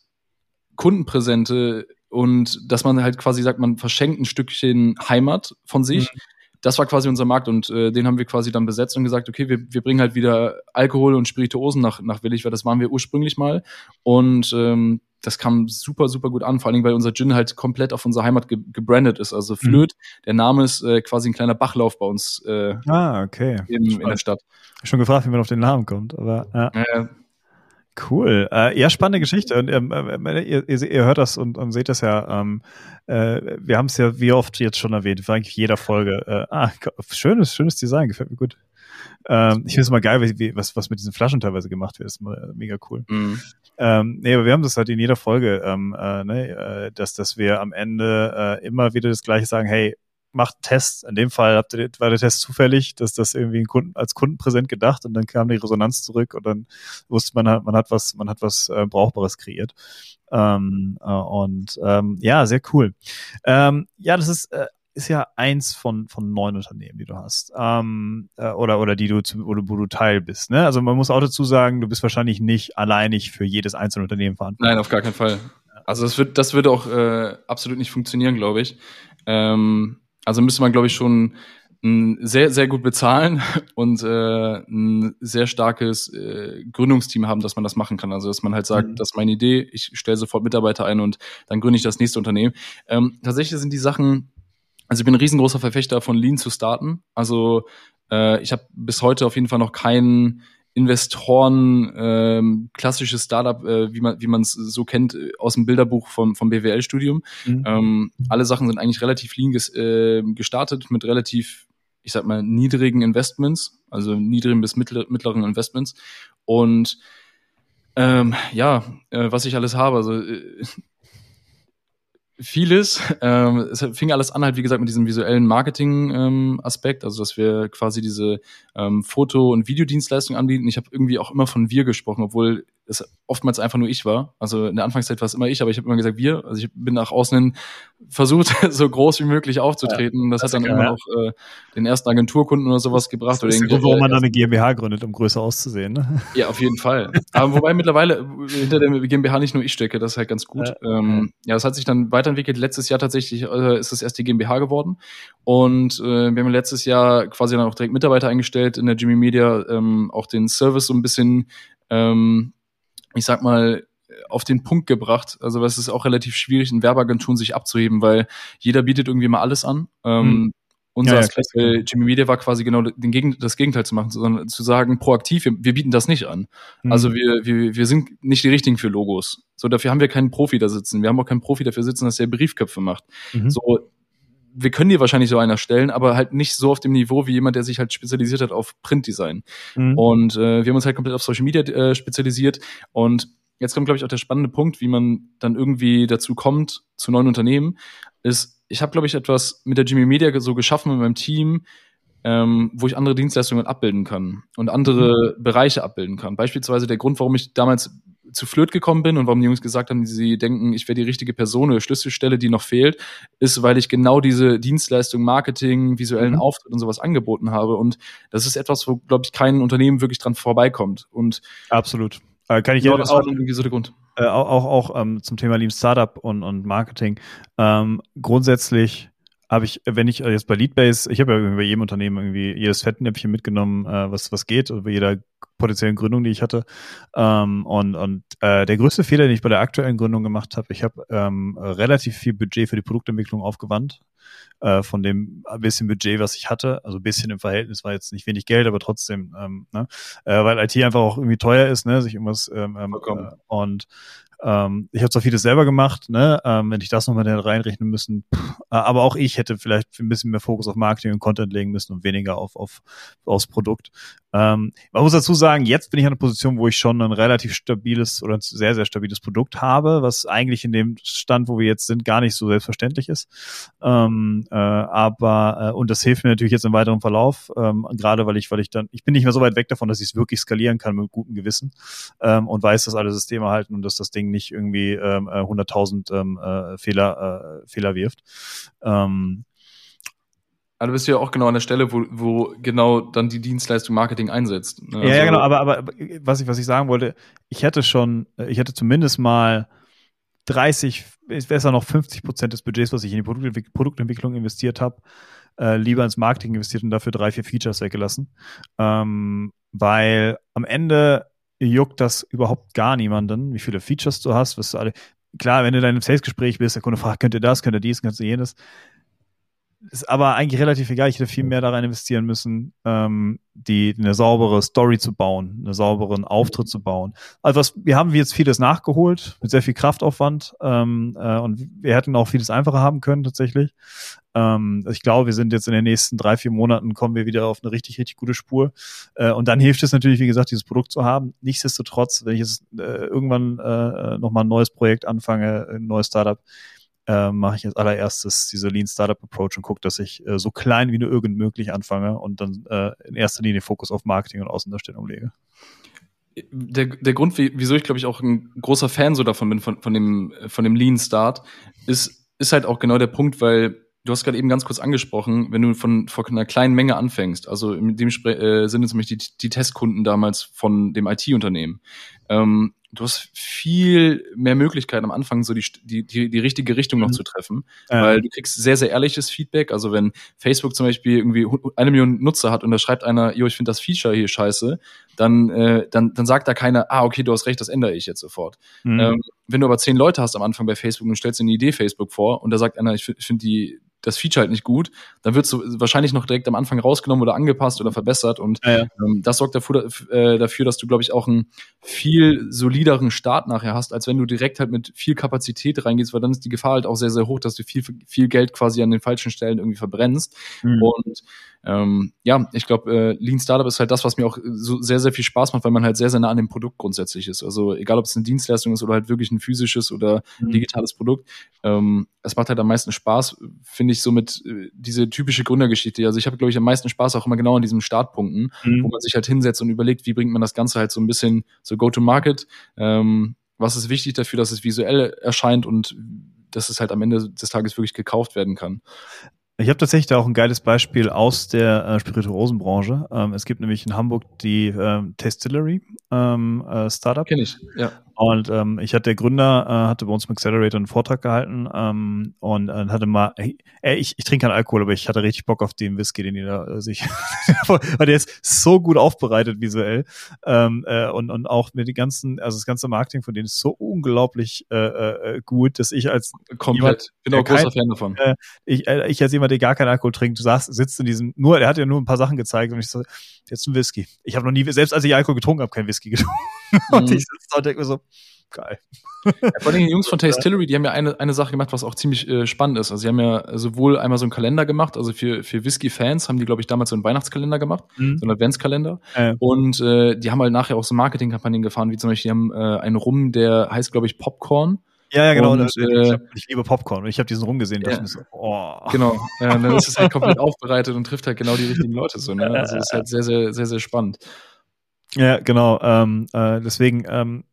Kundenpräsente und dass man halt quasi sagt, man verschenkt ein Stückchen Heimat von sich. Mhm. Das war quasi unser Markt und äh, den haben wir quasi dann besetzt und gesagt, okay, wir, wir bringen halt wieder Alkohol und Spirituosen nach, nach Willig, weil das waren wir ursprünglich mal. Und ähm, das kam super, super gut an, vor allen Dingen, weil unser Gin halt komplett auf unsere Heimat ge gebrandet ist. Also Flöt, mhm. der Name ist äh, quasi ein kleiner Bachlauf bei uns äh, ah, okay. in, in der Stadt. Schon gefragt, wie man auf den Namen kommt, aber ja. Äh, Cool. Äh, ja, spannende Geschichte. Und ähm, äh, ihr, ihr, hört das und, und seht das ja. Ähm, äh, wir haben es ja wie oft jetzt schon erwähnt, eigentlich jeder Folge. Äh, ah, schönes, schönes Design, gefällt mir gut. Ähm, ich finde es mal geil, wie, was, was mit diesen Flaschen teilweise gemacht wird. Das ist mal mega cool. Mhm. Ähm, nee, aber wir haben das halt in jeder Folge, ähm, äh, ne, äh, dass, dass wir am Ende äh, immer wieder das Gleiche sagen, hey, macht einen Test. In dem Fall habt ihr, war der Test zufällig, dass das irgendwie ein Kunden, als Kundenpräsent gedacht und dann kam die Resonanz zurück und dann wusste man, man hat was, man hat was äh, Brauchbares kreiert. Ähm, äh, und ähm, ja, sehr cool. Ähm, ja, das ist äh, ist ja eins von, von neun Unternehmen, die du hast. Ähm, äh, oder, oder die du, zu, wo, du, wo du Teil bist. Ne? Also man muss auch dazu sagen, du bist wahrscheinlich nicht alleinig für jedes einzelne Unternehmen verantwortlich. Nein, auf gar keinen Fall. Also das wird, das würde auch äh, absolut nicht funktionieren, glaube ich. Ähm, also müsste man, glaube ich, schon sehr, sehr gut bezahlen und äh, ein sehr starkes äh, Gründungsteam haben, dass man das machen kann. Also dass man halt sagt, mhm. das ist meine Idee, ich stelle sofort Mitarbeiter ein und dann gründe ich das nächste Unternehmen. Ähm, tatsächlich sind die Sachen also ich bin ein riesengroßer Verfechter von Lean zu starten. Also äh, ich habe bis heute auf jeden Fall noch keinen Investoren ähm, klassisches Startup, äh, wie man wie man es so kennt äh, aus dem Bilderbuch vom vom BWL-Studium. Mhm. Ähm, alle Sachen sind eigentlich relativ lean ges äh, gestartet mit relativ, ich sag mal niedrigen Investments, also niedrigen bis mittler, mittleren Investments und ähm, ja, äh, was ich alles habe, also äh, vieles. Ähm, es fing alles an, halt wie gesagt, mit diesem visuellen Marketing-Aspekt, ähm, also dass wir quasi diese ähm, Foto- und Videodienstleistung anbieten. Ich habe irgendwie auch immer von wir gesprochen, obwohl es oftmals einfach nur ich war. Also in der Anfangszeit war es immer ich, aber ich habe immer gesagt wir. Also ich bin nach außen hin versucht, so groß wie möglich aufzutreten. Ja, das, das hat dann immer auch äh, den ersten Agenturkunden oder sowas gebracht. Das ist oder warum man dann eine GmbH gründet, um größer auszusehen. Ne? Ja, auf jeden Fall. aber wobei mittlerweile hinter der GmbH nicht nur ich stecke, das ist halt ganz gut. Ja, ähm, ja das hat sich dann weiterentwickelt. Letztes Jahr tatsächlich äh, ist es erst die GmbH geworden. Und äh, wir haben letztes Jahr quasi dann auch direkt Mitarbeiter eingestellt in der Jimmy Media, ähm, auch den Service so ein bisschen ähm, ich sag mal, auf den Punkt gebracht. Also es ist auch relativ schwierig, in Werbeagenturen sich abzuheben, weil jeder bietet irgendwie mal alles an. Ähm, hm. Unser ja, Aspekt bei Jimmy Media war quasi genau den Gegen das Gegenteil zu machen, sondern zu sagen, proaktiv, wir, wir bieten das nicht an. Mhm. Also wir, wir, wir sind nicht die richtigen für Logos. So, dafür haben wir keinen Profi da sitzen. Wir haben auch keinen Profi dafür sitzen, dass der Briefköpfe macht. Mhm. So, wir können dir wahrscheinlich so einer stellen, aber halt nicht so auf dem Niveau wie jemand, der sich halt spezialisiert hat auf Printdesign. Mhm. Und äh, wir haben uns halt komplett auf Social Media äh, spezialisiert und jetzt kommt, glaube ich, auch der spannende Punkt, wie man dann irgendwie dazu kommt, zu neuen Unternehmen, ist, ich habe, glaube ich, etwas mit der Jimmy Media so geschaffen mit meinem Team, ähm, wo ich andere Dienstleistungen abbilden kann und andere mhm. Bereiche abbilden kann. Beispielsweise der Grund, warum ich damals zu Flirt gekommen bin und warum die Jungs gesagt haben, sie denken, ich wäre die richtige Person oder Schlüsselstelle, die noch fehlt, ist, weil ich genau diese Dienstleistung, Marketing, visuellen mhm. Auftritt und sowas angeboten habe. Und das ist etwas, wo, glaube ich, kein Unternehmen wirklich dran vorbeikommt. Und absolut. Äh, kann ich ja, das auch, irgendwie so der Grund. Äh, auch auch, auch ähm, zum Thema Lean Startup und, und Marketing. Ähm, grundsätzlich habe ich, wenn ich jetzt bei Leadbase, ich habe ja bei jedem Unternehmen irgendwie jedes Fettnäpfchen mitgenommen, äh, was, was geht, bei jeder potenziellen Gründung, die ich hatte. Ähm, und und äh, der größte Fehler, den ich bei der aktuellen Gründung gemacht habe, ich habe ähm, relativ viel Budget für die Produktentwicklung aufgewandt. Äh, von dem bisschen Budget, was ich hatte, also ein bisschen im Verhältnis war jetzt nicht wenig Geld, aber trotzdem, ähm, ne? äh, weil IT einfach auch irgendwie teuer ist, ne, sich irgendwas ähm, ähm äh, und ähm, ich habe zwar vieles selber gemacht, ne, ähm, wenn ich das nochmal reinrechnen müssen, pff, äh, aber auch ich hätte vielleicht ein bisschen mehr Fokus auf Marketing und Content legen müssen und weniger auf, auf aufs Produkt. Ähm, man muss dazu sagen, jetzt bin ich an einer Position, wo ich schon ein relativ stabiles oder ein sehr, sehr stabiles Produkt habe, was eigentlich in dem Stand, wo wir jetzt sind, gar nicht so selbstverständlich ist. Ähm, äh, aber, äh, und das hilft mir natürlich jetzt im weiteren Verlauf, ähm, gerade weil ich, weil ich dann, ich bin nicht mehr so weit weg davon, dass ich es wirklich skalieren kann mit gutem Gewissen ähm, und weiß, dass alle Systeme halten und dass das Ding nicht irgendwie ähm, 100.000 äh, ähm, äh, Fehler, äh, Fehler wirft. Ähm, aber du bist ja auch genau an der Stelle, wo, wo genau dann die Dienstleistung Marketing einsetzt. Ne? Also ja, ja, also genau, aber, aber was ich, was ich sagen wollte, ich hätte schon, ich hätte zumindest mal 30, besser noch 50 Prozent des Budgets, was ich in die Produktentwicklung investiert habe, äh, lieber ins Marketing investiert und dafür drei, vier Features weggelassen. Ähm, weil am Ende juckt das überhaupt gar niemanden, wie viele Features du hast, was du alle. Klar, wenn du in einem Sales-Gespräch bist, der Kunde fragt, könnt ihr das, könnt ihr dies, könnt ihr jenes ist aber eigentlich relativ egal. Ich hätte viel mehr da rein investieren müssen, ähm, die eine saubere Story zu bauen, einen sauberen Auftritt zu bauen. Also was, wir haben jetzt vieles nachgeholt mit sehr viel Kraftaufwand ähm, äh, und wir hätten auch vieles einfacher haben können tatsächlich. Ähm, ich glaube, wir sind jetzt in den nächsten drei vier Monaten kommen wir wieder auf eine richtig richtig gute Spur äh, und dann hilft es natürlich, wie gesagt, dieses Produkt zu haben. Nichtsdestotrotz, wenn ich jetzt äh, irgendwann äh, noch mal ein neues Projekt anfange, ein neues Startup äh, mache ich als allererstes diese Lean Startup Approach und gucke, dass ich äh, so klein wie nur irgend möglich anfange und dann äh, in erster Linie Fokus auf Marketing und Außendarstellung lege. Der, der Grund, wieso ich glaube ich auch ein großer Fan so davon bin, von, von, dem, von dem Lean Start, ist, ist halt auch genau der Punkt, weil du hast gerade eben ganz kurz angesprochen, wenn du von, von einer kleinen Menge anfängst, also in dem äh, Sinne zum Beispiel die, die Testkunden damals von dem IT-Unternehmen. Ähm, du hast viel mehr Möglichkeiten am Anfang, so die, die, die, die richtige Richtung noch mhm. zu treffen, ja. weil du kriegst sehr, sehr ehrliches Feedback. Also wenn Facebook zum Beispiel irgendwie eine Million Nutzer hat und da schreibt einer, jo, ich finde das Feature hier scheiße, dann, äh, dann, dann sagt da keiner, ah, okay, du hast recht, das ändere ich jetzt sofort. Mhm. Ähm, wenn du aber zehn Leute hast am Anfang bei Facebook und stellst dir eine Idee Facebook vor und da sagt einer, ich finde die, das Feature halt nicht gut, dann wird es wahrscheinlich noch direkt am Anfang rausgenommen oder angepasst oder verbessert. Und ja, ja. Ähm, das sorgt dafür, äh, dafür, dass du, glaube ich, auch einen viel solideren Start nachher hast, als wenn du direkt halt mit viel Kapazität reingehst, weil dann ist die Gefahr halt auch sehr, sehr hoch, dass du viel, viel Geld quasi an den falschen Stellen irgendwie verbrennst. Mhm. Und ähm, ja, ich glaube, äh, Lean Startup ist halt das, was mir auch so sehr, sehr viel Spaß macht, weil man halt sehr, sehr nah an dem Produkt grundsätzlich ist. Also egal, ob es eine Dienstleistung ist oder halt wirklich ein physisches oder mhm. digitales Produkt, ähm, es macht halt am meisten Spaß, finde ich, so mit äh, diese typische Gründergeschichte. Also ich habe, glaube ich, am meisten Spaß auch immer genau an diesen Startpunkten, mhm. wo man sich halt hinsetzt und überlegt, wie bringt man das Ganze halt so ein bisschen so Go-to-Market, ähm, was ist wichtig dafür, dass es visuell erscheint und dass es halt am Ende des Tages wirklich gekauft werden kann. Ich habe tatsächlich da auch ein geiles Beispiel aus der äh, Spirituosenbranche. Ähm, es gibt nämlich in Hamburg die ähm, Testillery ähm, äh, Startup. Kenn ich, ja. Und ähm, ich hatte der Gründer, äh, hatte bei uns im Accelerator einen Vortrag gehalten ähm, und äh, hatte mal, ey, ich, ich trinke keinen Alkohol, aber ich hatte richtig Bock auf den Whisky, den die da äh, sich, weil der ist so gut aufbereitet visuell ähm, äh, und, und auch mit den ganzen, also das ganze Marketing von denen ist so unglaublich äh, äh, gut, dass ich als komplett, jemand, bin auch großer Fan davon. Äh, ich, äh, ich als jemand, der gar keinen Alkohol trinkt, du sagst, sitzt in diesem, nur, er hat ja nur ein paar Sachen gezeigt und ich so, jetzt ein Whisky. Ich habe noch nie, selbst als ich Alkohol getrunken habe, kein Whisky getrunken. Mhm. Und ich sitze da und denke mir so, geil. Ja, vor allem die Jungs von Tastillery, die haben ja eine, eine Sache gemacht, was auch ziemlich äh, spannend ist. Also sie haben ja sowohl einmal so einen Kalender gemacht, also für, für Whisky-Fans haben die, glaube ich, damals so einen Weihnachtskalender gemacht, mhm. so einen Adventskalender. Äh. Und äh, die haben halt nachher auch so Marketingkampagnen gefahren, wie zum Beispiel, die haben äh, einen Rum, der heißt, glaube ich, Popcorn. Ja, ja, genau. Und, äh, ich, hab, ich, liebe Popcorn und ich habe diesen rumgesehen. Ja. So, oh. Genau. Ja, dann ist es halt komplett aufbereitet und trifft halt genau die richtigen Leute so. Ne? Also es ist halt sehr, sehr, sehr, sehr spannend. Ja, genau. Ähm, äh, deswegen, ähm,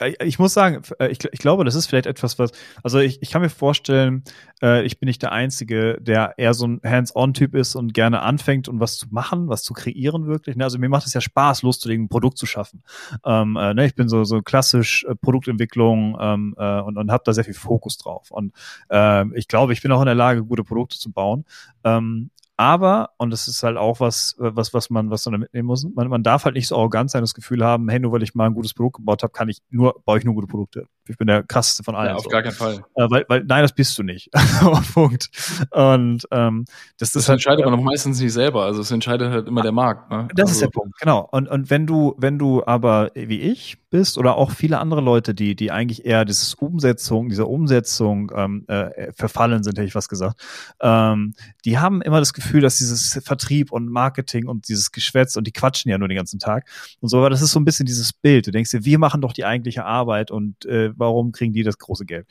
ich muss sagen, äh, ich, ich, glaube, das ist vielleicht etwas, was, also ich, ich kann mir vorstellen, äh, ich bin nicht der Einzige, der eher so ein Hands-on-Typ ist und gerne anfängt und was zu machen, was zu kreieren wirklich. Ne? Also mir macht es ja Spaß, loszulegen, ein Produkt zu schaffen. Ähm, äh, ne? Ich bin so, so klassisch äh, Produktentwicklung ähm, äh, und, und habe da sehr viel Fokus drauf. Und äh, ich glaube, ich bin auch in der Lage, gute Produkte zu bauen. Ähm, aber, und das ist halt auch was, was, was man, was man da mitnehmen muss, man, man darf halt nicht so arrogant sein, das Gefühl haben, hey, nur weil ich mal ein gutes Produkt gebaut habe, kann ich nur, baue ich nur gute Produkte. Ich bin der krasseste von allen. Ja, auf so. gar keinen Fall. Äh, weil, weil, nein, das bist du nicht. Punkt. Und ähm, das, das, das halt, entscheidet man äh, auch meistens nicht selber. Also es entscheidet halt immer der Markt. Ne? Das also. ist der Punkt, genau. Und, und wenn du, wenn du aber wie ich bist oder auch viele andere Leute, die, die eigentlich eher dieses Umsetzung, dieser Umsetzung ähm, äh, verfallen sind, hätte ich was gesagt, ähm, die haben immer das Gefühl, dass dieses Vertrieb und Marketing und dieses Geschwätz und die quatschen ja nur den ganzen Tag und so, aber das ist so ein bisschen dieses Bild. Du denkst dir, wir machen doch die eigentliche Arbeit und äh, warum kriegen die das große Geld?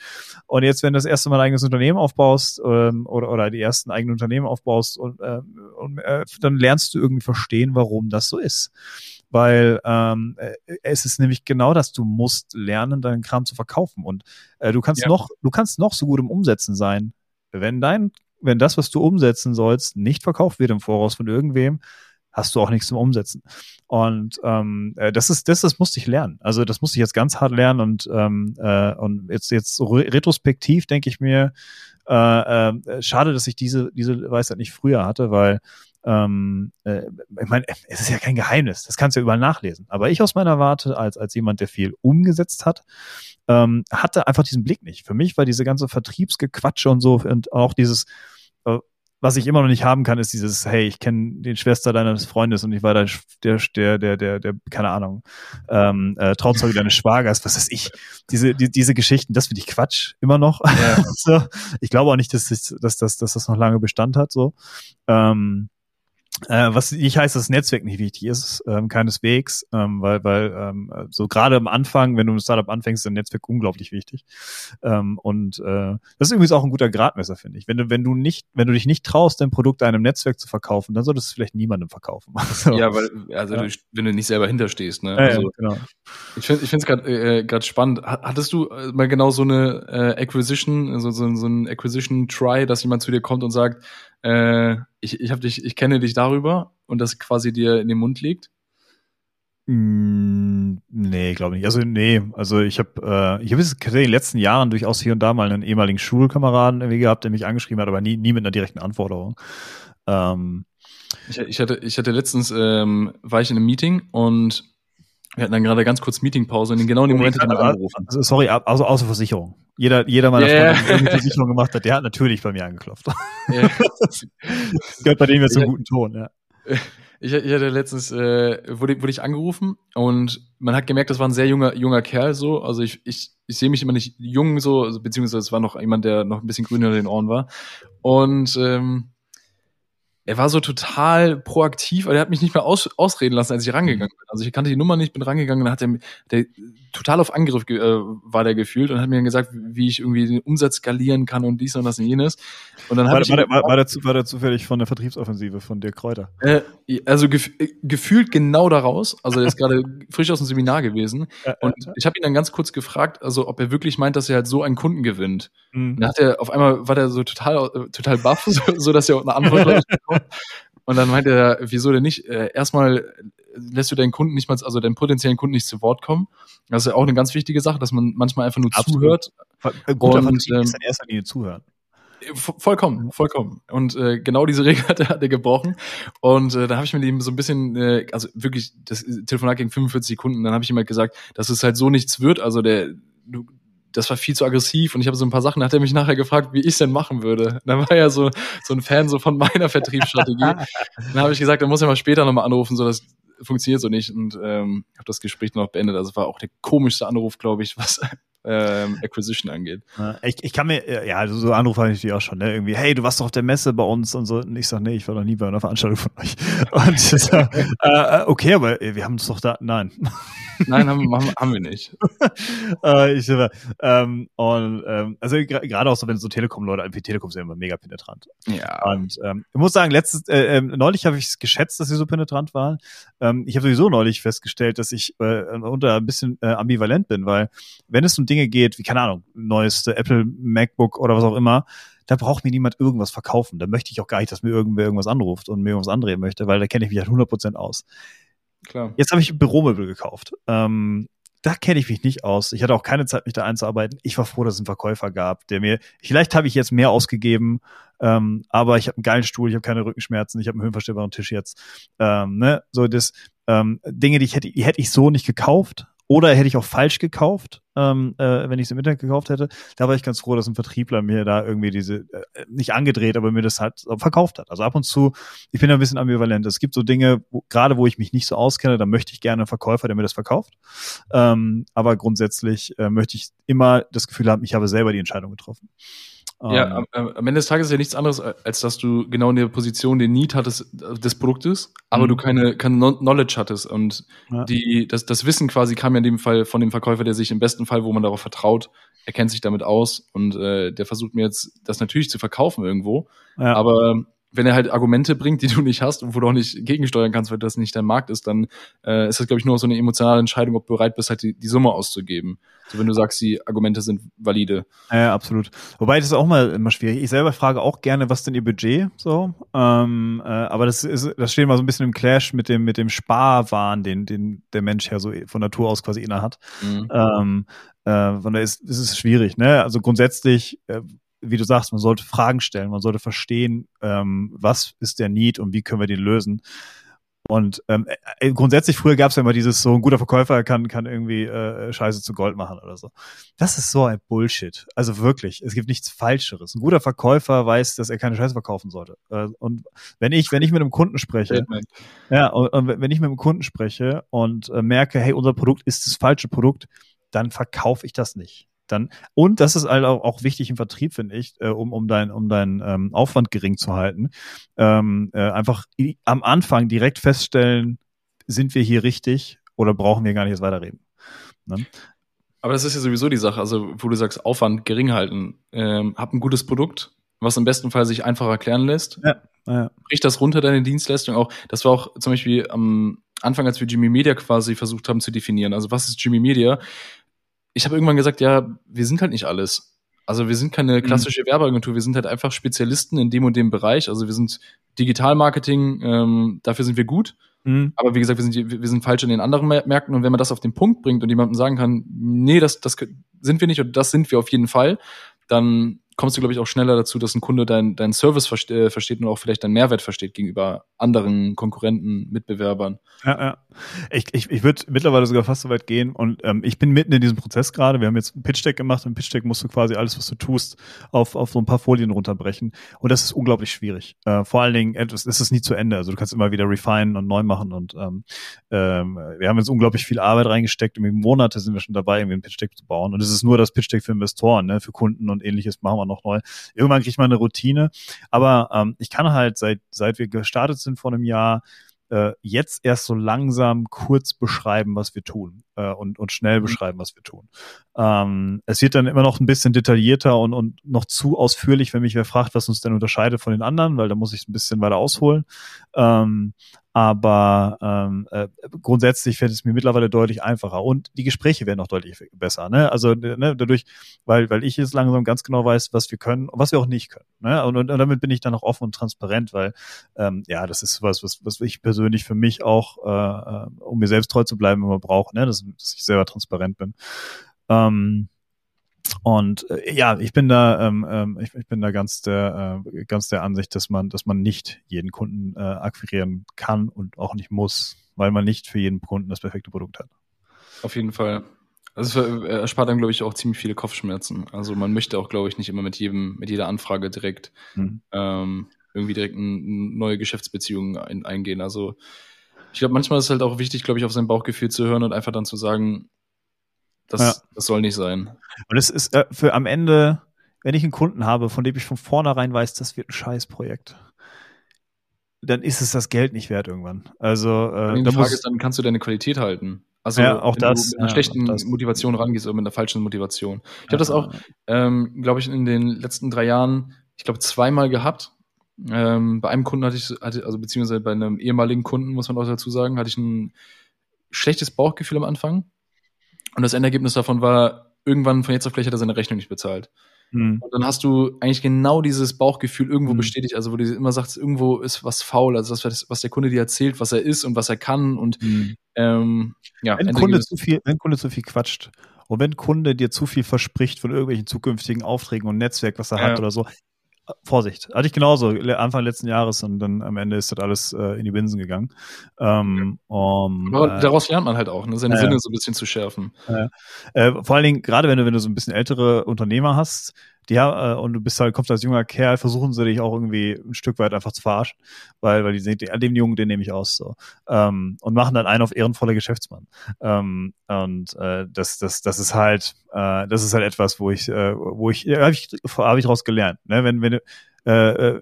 Und jetzt, wenn du das erste Mal ein eigenes Unternehmen aufbaust ähm, oder, oder die ersten eigenen Unternehmen aufbaust und, äh, und äh, dann lernst du irgendwie verstehen, warum das so ist weil ähm, äh, es ist nämlich genau das, du musst lernen, deinen Kram zu verkaufen und äh, du kannst ja. noch, du kannst noch so gut im Umsetzen sein, wenn dein, wenn das, was du umsetzen sollst, nicht verkauft wird im Voraus von irgendwem, hast du auch nichts zum Umsetzen. Und ähm, äh, das ist, das, das musste ich lernen. Also das musste ich jetzt ganz hart lernen und ähm, äh, und jetzt jetzt so retrospektiv denke ich mir, äh, äh, schade, dass ich diese diese Weisheit nicht früher hatte, weil ähm, äh, ich meine, es ist ja kein Geheimnis, das kannst du ja überall nachlesen. Aber ich aus meiner Warte, als, als jemand, der viel umgesetzt hat, ähm, hatte einfach diesen Blick nicht. Für mich war diese ganze Vertriebsgequatsche und so und auch dieses, was ich immer noch nicht haben kann, ist dieses, hey, ich kenne den Schwester deines Freundes und ich war der, der, der, der, der, der keine Ahnung, ähm, äh, Trauzeuge deines Schwagers, was weiß ich. Diese, die, diese Geschichten, das finde ich Quatsch, immer noch. Ja. so. Ich glaube auch nicht, dass, ich, dass, dass, dass das noch lange Bestand hat, so. Ähm, äh, was nicht heißt, dass das Netzwerk nicht wichtig ist, ähm, keineswegs, ähm, weil, weil ähm, so gerade am Anfang, wenn du ein Startup anfängst, ist ein Netzwerk unglaublich wichtig. Ähm, und äh, das ist übrigens auch ein guter Gradmesser, finde ich. Wenn du, wenn du nicht, wenn du dich nicht traust, dein Produkt einem Netzwerk zu verkaufen, dann solltest du es vielleicht niemandem verkaufen. Also, ja, weil, also ja. Du, wenn du nicht selber hinterstehst, ne? Also, ja, genau. Ich finde, ich finde es gerade äh, grad spannend. Hattest du äh, mal genau so eine äh, Acquisition, also so, so ein Acquisition Try, dass jemand zu dir kommt und sagt, äh, ich, ich, hab dich, ich kenne dich darüber und das quasi dir in den Mund liegt? Mm, nee, glaube nicht. Also nee, also ich habe äh, ich habe in den letzten Jahren durchaus hier und da mal einen ehemaligen Schulkameraden irgendwie gehabt, der mich angeschrieben hat, aber nie, nie mit einer direkten Anforderung. Ähm, ich, ich, hatte, ich hatte letztens ähm, war ich in einem Meeting und wir hatten dann gerade ganz kurz Meetingpause und genau in dem Moment hat er angerufen. Also, sorry, also außer Versicherung. Jeder, jeder meiner yeah. Freunde, der eine Versicherung gemacht hat, der hat natürlich bei mir angeklopft. Yeah. das gehört bei dem jetzt zum guten Ton, ja. Ich, ich hatte letztens, äh, wurde, wurde ich angerufen und man hat gemerkt, das war ein sehr junger, junger Kerl so. Also ich, ich, ich sehe mich immer nicht jung so, also, beziehungsweise es war noch jemand, der noch ein bisschen grün unter den Ohren war. Und ähm, er war so total proaktiv, aber er hat mich nicht mehr aus, ausreden lassen, als ich rangegangen bin. Also ich kannte die Nummer nicht, bin rangegangen, dann hat er, der total auf Angriff äh, war der gefühlt und hat mir dann gesagt, wie ich irgendwie den Umsatz skalieren kann und dies und das und jenes. Und dann war, ich war, der, war, war, der, war der zufällig von der Vertriebsoffensive von der Kräuter? Äh, also gef gefühlt genau daraus. Also er ist gerade frisch aus dem Seminar gewesen. Und ich habe ihn dann ganz kurz gefragt, also ob er wirklich meint, dass er halt so einen Kunden gewinnt. Mhm. Dann hat er auf einmal war der so total total baff, so, so dass er eine Antwort bekommt. Und dann meinte er, wieso denn nicht? Äh, erstmal lässt du deinen Kunden nicht mal, also deinen potenziellen Kunden nicht zu Wort kommen. Das ist ja auch eine ganz wichtige Sache, dass man manchmal einfach nur Absolut. zuhört. Guter und, ähm, ist in erster Linie zuhören. Vollkommen, vollkommen. Und äh, genau diese Regel hat er, hat er gebrochen. Und äh, da habe ich mit ihm so ein bisschen, äh, also wirklich, das Telefonat ging 45 Sekunden, dann habe ich ihm halt gesagt, dass es halt so nichts wird. Also der, du, das war viel zu aggressiv und ich habe so ein paar Sachen, da hat er mich nachher gefragt, wie ich es denn machen würde. Da war er so, so ein Fan so von meiner Vertriebsstrategie. dann habe ich gesagt, er muss ja mal später nochmal anrufen, so dass funktioniert so nicht und ähm, habe das Gespräch noch beendet. Also war auch der komischste Anruf, glaube ich, was ähm, Acquisition angeht. Ich, ich kann mir, äh, ja, so Anrufe habe ich natürlich auch schon, ne? Irgendwie, hey, du warst doch auf der Messe bei uns und so. Und ich sage, nee, ich war noch nie bei einer Veranstaltung von euch. Und so, äh, äh, okay, aber wir haben uns doch da, nein. Nein, haben, haben, haben wir nicht. äh, ich, ähm, und ähm, also gerade auch so, wenn so Telekom-Leute, MP Telekom sind immer mega penetrant. Ja. Und ähm, ich muss sagen, letztes, äh, äh, neulich habe ich es geschätzt, dass sie so penetrant waren. Ähm, ich habe sowieso neulich festgestellt, dass ich äh, unter ein bisschen äh, ambivalent bin, weil wenn es um Dinge geht, wie keine Ahnung, neueste Apple MacBook oder was auch immer, da braucht mir niemand irgendwas verkaufen. Da möchte ich auch gar nicht, dass mir irgendwer irgendwas anruft und mir irgendwas andrehen möchte, weil da kenne ich mich halt 100% aus. Klar. Jetzt habe ich Büromöbel gekauft. Ähm, da kenne ich mich nicht aus. Ich hatte auch keine Zeit, mich da einzuarbeiten. Ich war froh, dass es einen Verkäufer gab, der mir, vielleicht habe ich jetzt mehr ausgegeben, ähm, aber ich habe einen geilen Stuhl, ich habe keine Rückenschmerzen, ich habe einen höhenverstellbaren Tisch jetzt. Ähm, ne? So das ähm, Dinge, die ich hätte, die hätte ich so nicht gekauft. Oder hätte ich auch falsch gekauft, ähm, äh, wenn ich es im Internet gekauft hätte. Da war ich ganz froh, dass ein Vertriebler mir da irgendwie diese, äh, nicht angedreht, aber mir das halt verkauft hat. Also ab und zu, ich bin da ein bisschen ambivalent. Es gibt so Dinge, wo, gerade wo ich mich nicht so auskenne, da möchte ich gerne einen Verkäufer, der mir das verkauft. Ähm, aber grundsätzlich äh, möchte ich immer das Gefühl haben, ich habe selber die Entscheidung getroffen. Ja, ähm. am, am, Ende des Tages ist ja nichts anderes, als dass du genau in der Position den Need hattest des Produktes, aber mhm. du keine, keine Knowledge hattest. Und ja. die, das, das Wissen quasi kam ja in dem Fall von dem Verkäufer, der sich im besten Fall, wo man darauf vertraut, er kennt sich damit aus und äh, der versucht mir jetzt das natürlich zu verkaufen irgendwo. Ja. Aber wenn er halt Argumente bringt, die du nicht hast und wo du auch nicht gegensteuern kannst, weil das nicht dein Markt ist, dann äh, ist das, glaube ich, nur so eine emotionale Entscheidung, ob du bereit bist, halt die, die Summe auszugeben. So wenn du sagst, die Argumente sind valide. Ja, absolut. Wobei das ist auch mal immer schwierig. Ich selber frage auch gerne, was denn ihr Budget so. Ähm, äh, aber das ist, das steht mal so ein bisschen im Clash mit dem mit dem Sparwahn, den den der Mensch ja so von Natur aus quasi inne hat. Mhm. Ähm, äh, von daher ist, ist es schwierig. Ne? Also grundsätzlich äh, wie du sagst, man sollte Fragen stellen, man sollte verstehen, ähm, was ist der Need und wie können wir den lösen. Und ähm, äh, grundsätzlich früher gab es ja immer dieses so ein guter Verkäufer kann kann irgendwie äh, Scheiße zu Gold machen oder so. Das ist so ein Bullshit. Also wirklich, es gibt nichts Falscheres. Ein guter Verkäufer weiß, dass er keine Scheiße verkaufen sollte. Äh, und wenn ich wenn ich mit einem Kunden spreche, ja und, und, wenn ich mit einem Kunden spreche und äh, merke, hey, unser Produkt ist das falsche Produkt, dann verkaufe ich das nicht dann und das ist halt auch, auch wichtig im Vertrieb, finde ich, äh, um um dein um deinen ähm, Aufwand gering zu halten. Ähm, äh, einfach am Anfang direkt feststellen, sind wir hier richtig oder brauchen wir gar nicht erst weiterreden. Ne? Aber das ist ja sowieso die Sache, also wo du sagst, Aufwand gering halten. Ähm, hab ein gutes Produkt, was im besten Fall sich einfach erklären lässt. Ja, ja. Brich das runter, deine Dienstleistung auch. Das war auch zum Beispiel am Anfang, als wir Jimmy Media quasi versucht haben zu definieren. Also was ist Jimmy Media? Ich habe irgendwann gesagt, ja, wir sind halt nicht alles. Also wir sind keine mhm. klassische mhm. Werbeagentur, wir sind halt einfach Spezialisten in dem und dem Bereich. Also wir sind Digitalmarketing, ähm, dafür sind wir gut. Mhm. Aber wie gesagt, wir sind, wir sind falsch in den anderen Märkten und wenn man das auf den Punkt bringt und jemandem sagen kann, nee, das, das sind wir nicht oder das sind wir auf jeden Fall, dann kommst du, glaube ich, auch schneller dazu, dass ein Kunde deinen dein Service verste äh, versteht und auch vielleicht deinen Mehrwert versteht gegenüber anderen Konkurrenten, Mitbewerbern. Ja, ja. Ich, ich, ich würde mittlerweile sogar fast so weit gehen und ähm, ich bin mitten in diesem Prozess gerade. Wir haben jetzt ein Pitch-Deck gemacht und im Pitch-Deck musst du quasi alles, was du tust, auf, auf so ein paar Folien runterbrechen. Und das ist unglaublich schwierig. Äh, vor allen Dingen, etwas, ist es nie zu Ende. Also du kannst immer wieder refinen und neu machen und ähm, ähm, wir haben jetzt unglaublich viel Arbeit reingesteckt. Irgendwie Monate sind wir schon dabei, irgendwie ein Pitch-Deck zu bauen. Und es ist nur das Pitch-Deck für Investoren, ne? für Kunden und ähnliches machen wir noch neu. Irgendwann kriegt man eine Routine. Aber ähm, ich kann halt seit, seit wir gestartet sind vor einem Jahr, äh, jetzt erst so langsam kurz beschreiben, was wir tun äh, und, und schnell mhm. beschreiben, was wir tun. Ähm, es wird dann immer noch ein bisschen detaillierter und, und noch zu ausführlich, wenn mich wer fragt, was uns denn unterscheidet von den anderen, weil da muss ich ein bisschen weiter ausholen. Ähm, aber ähm, äh, grundsätzlich fällt es mir mittlerweile deutlich einfacher und die Gespräche werden auch deutlich besser. Ne? Also ne, dadurch, weil weil ich jetzt langsam ganz genau weiß, was wir können und was wir auch nicht können. Ne? Und, und, und damit bin ich dann auch offen und transparent, weil ähm, ja, das ist was, was, was ich persönlich für mich auch, äh, äh um mir selbst treu zu bleiben, immer brauche, ne? dass, dass ich selber transparent bin. Ähm, und äh, ja, ich bin da, ähm, ähm, ich, ich bin da ganz der, äh, ganz der Ansicht, dass man, dass man nicht jeden Kunden äh, akquirieren kann und auch nicht muss, weil man nicht für jeden Kunden das perfekte Produkt hat. Auf jeden Fall. Also es äh, erspart dann, glaube ich, auch ziemlich viele Kopfschmerzen. Also man möchte auch, glaube ich, nicht immer mit jedem, mit jeder Anfrage direkt mhm. ähm, irgendwie direkt eine neue Geschäftsbeziehung ein, eingehen. Also ich glaube, manchmal ist es halt auch wichtig, glaube ich, auf sein Bauchgefühl zu hören und einfach dann zu sagen, das, ja. das soll nicht sein. Und es ist äh, für am Ende, wenn ich einen Kunden habe, von dem ich von vornherein weiß, das wird ein Scheißprojekt, dann ist es das Geld nicht wert irgendwann. Also äh, die Frage ist, dann kannst du deine Qualität halten. Also ja, auch wenn das, du mit einer ja, schlechten das. Motivation rangehst oder mit einer falschen Motivation. Ich habe das auch, ähm, glaube ich, in den letzten drei Jahren, ich glaube, zweimal gehabt. Ähm, bei einem Kunden hatte ich, hatte, also beziehungsweise bei einem ehemaligen Kunden, muss man auch dazu sagen, hatte ich ein schlechtes Bauchgefühl am Anfang. Und das Endergebnis davon war, irgendwann von jetzt auf gleich hat er seine Rechnung nicht bezahlt. Hm. Und dann hast du eigentlich genau dieses Bauchgefühl irgendwo Mhm. bestätigt, also wo du immer sagst, irgendwo ist was faul, also das, was- der Kunde dir erzählt, was er ist und was er kann und Hm. ähm, ja, Wenn Kunde zu viel, wenn Kunde zu viel quatscht und wenn Kunde dir zu viel verspricht von irgendwelchen zukünftigen Aufträgen und Netzwerk, was er Ja. hat oder so, Vorsicht. Hatte ich genauso Anfang letzten Jahres und dann am Ende ist das alles äh, in die Binsen gegangen. Ähm, um, Aber äh, daraus lernt man halt auch, ne, seine Ja, Sinne so ein bisschen zu schärfen. Äh, vor allen Dingen, gerade wenn du, wenn du so ein bisschen ältere Unternehmer hast, ja, äh, und du bist halt, kommst als junger Kerl, versuchen sie dich auch irgendwie ein Stück weit einfach zu verarschen. Weil, weil die sehen, den, Jungen, den nehme ich aus, so. Ähm, und machen dann einen auf ehrenvoller Geschäftsmann. Ähm, und äh, das, das, das ist halt, äh, das ist halt etwas, wo ich, äh, wo ich, ja, habe ich, hab ich daraus gelernt. Ne? Wenn, wenn du, äh, äh,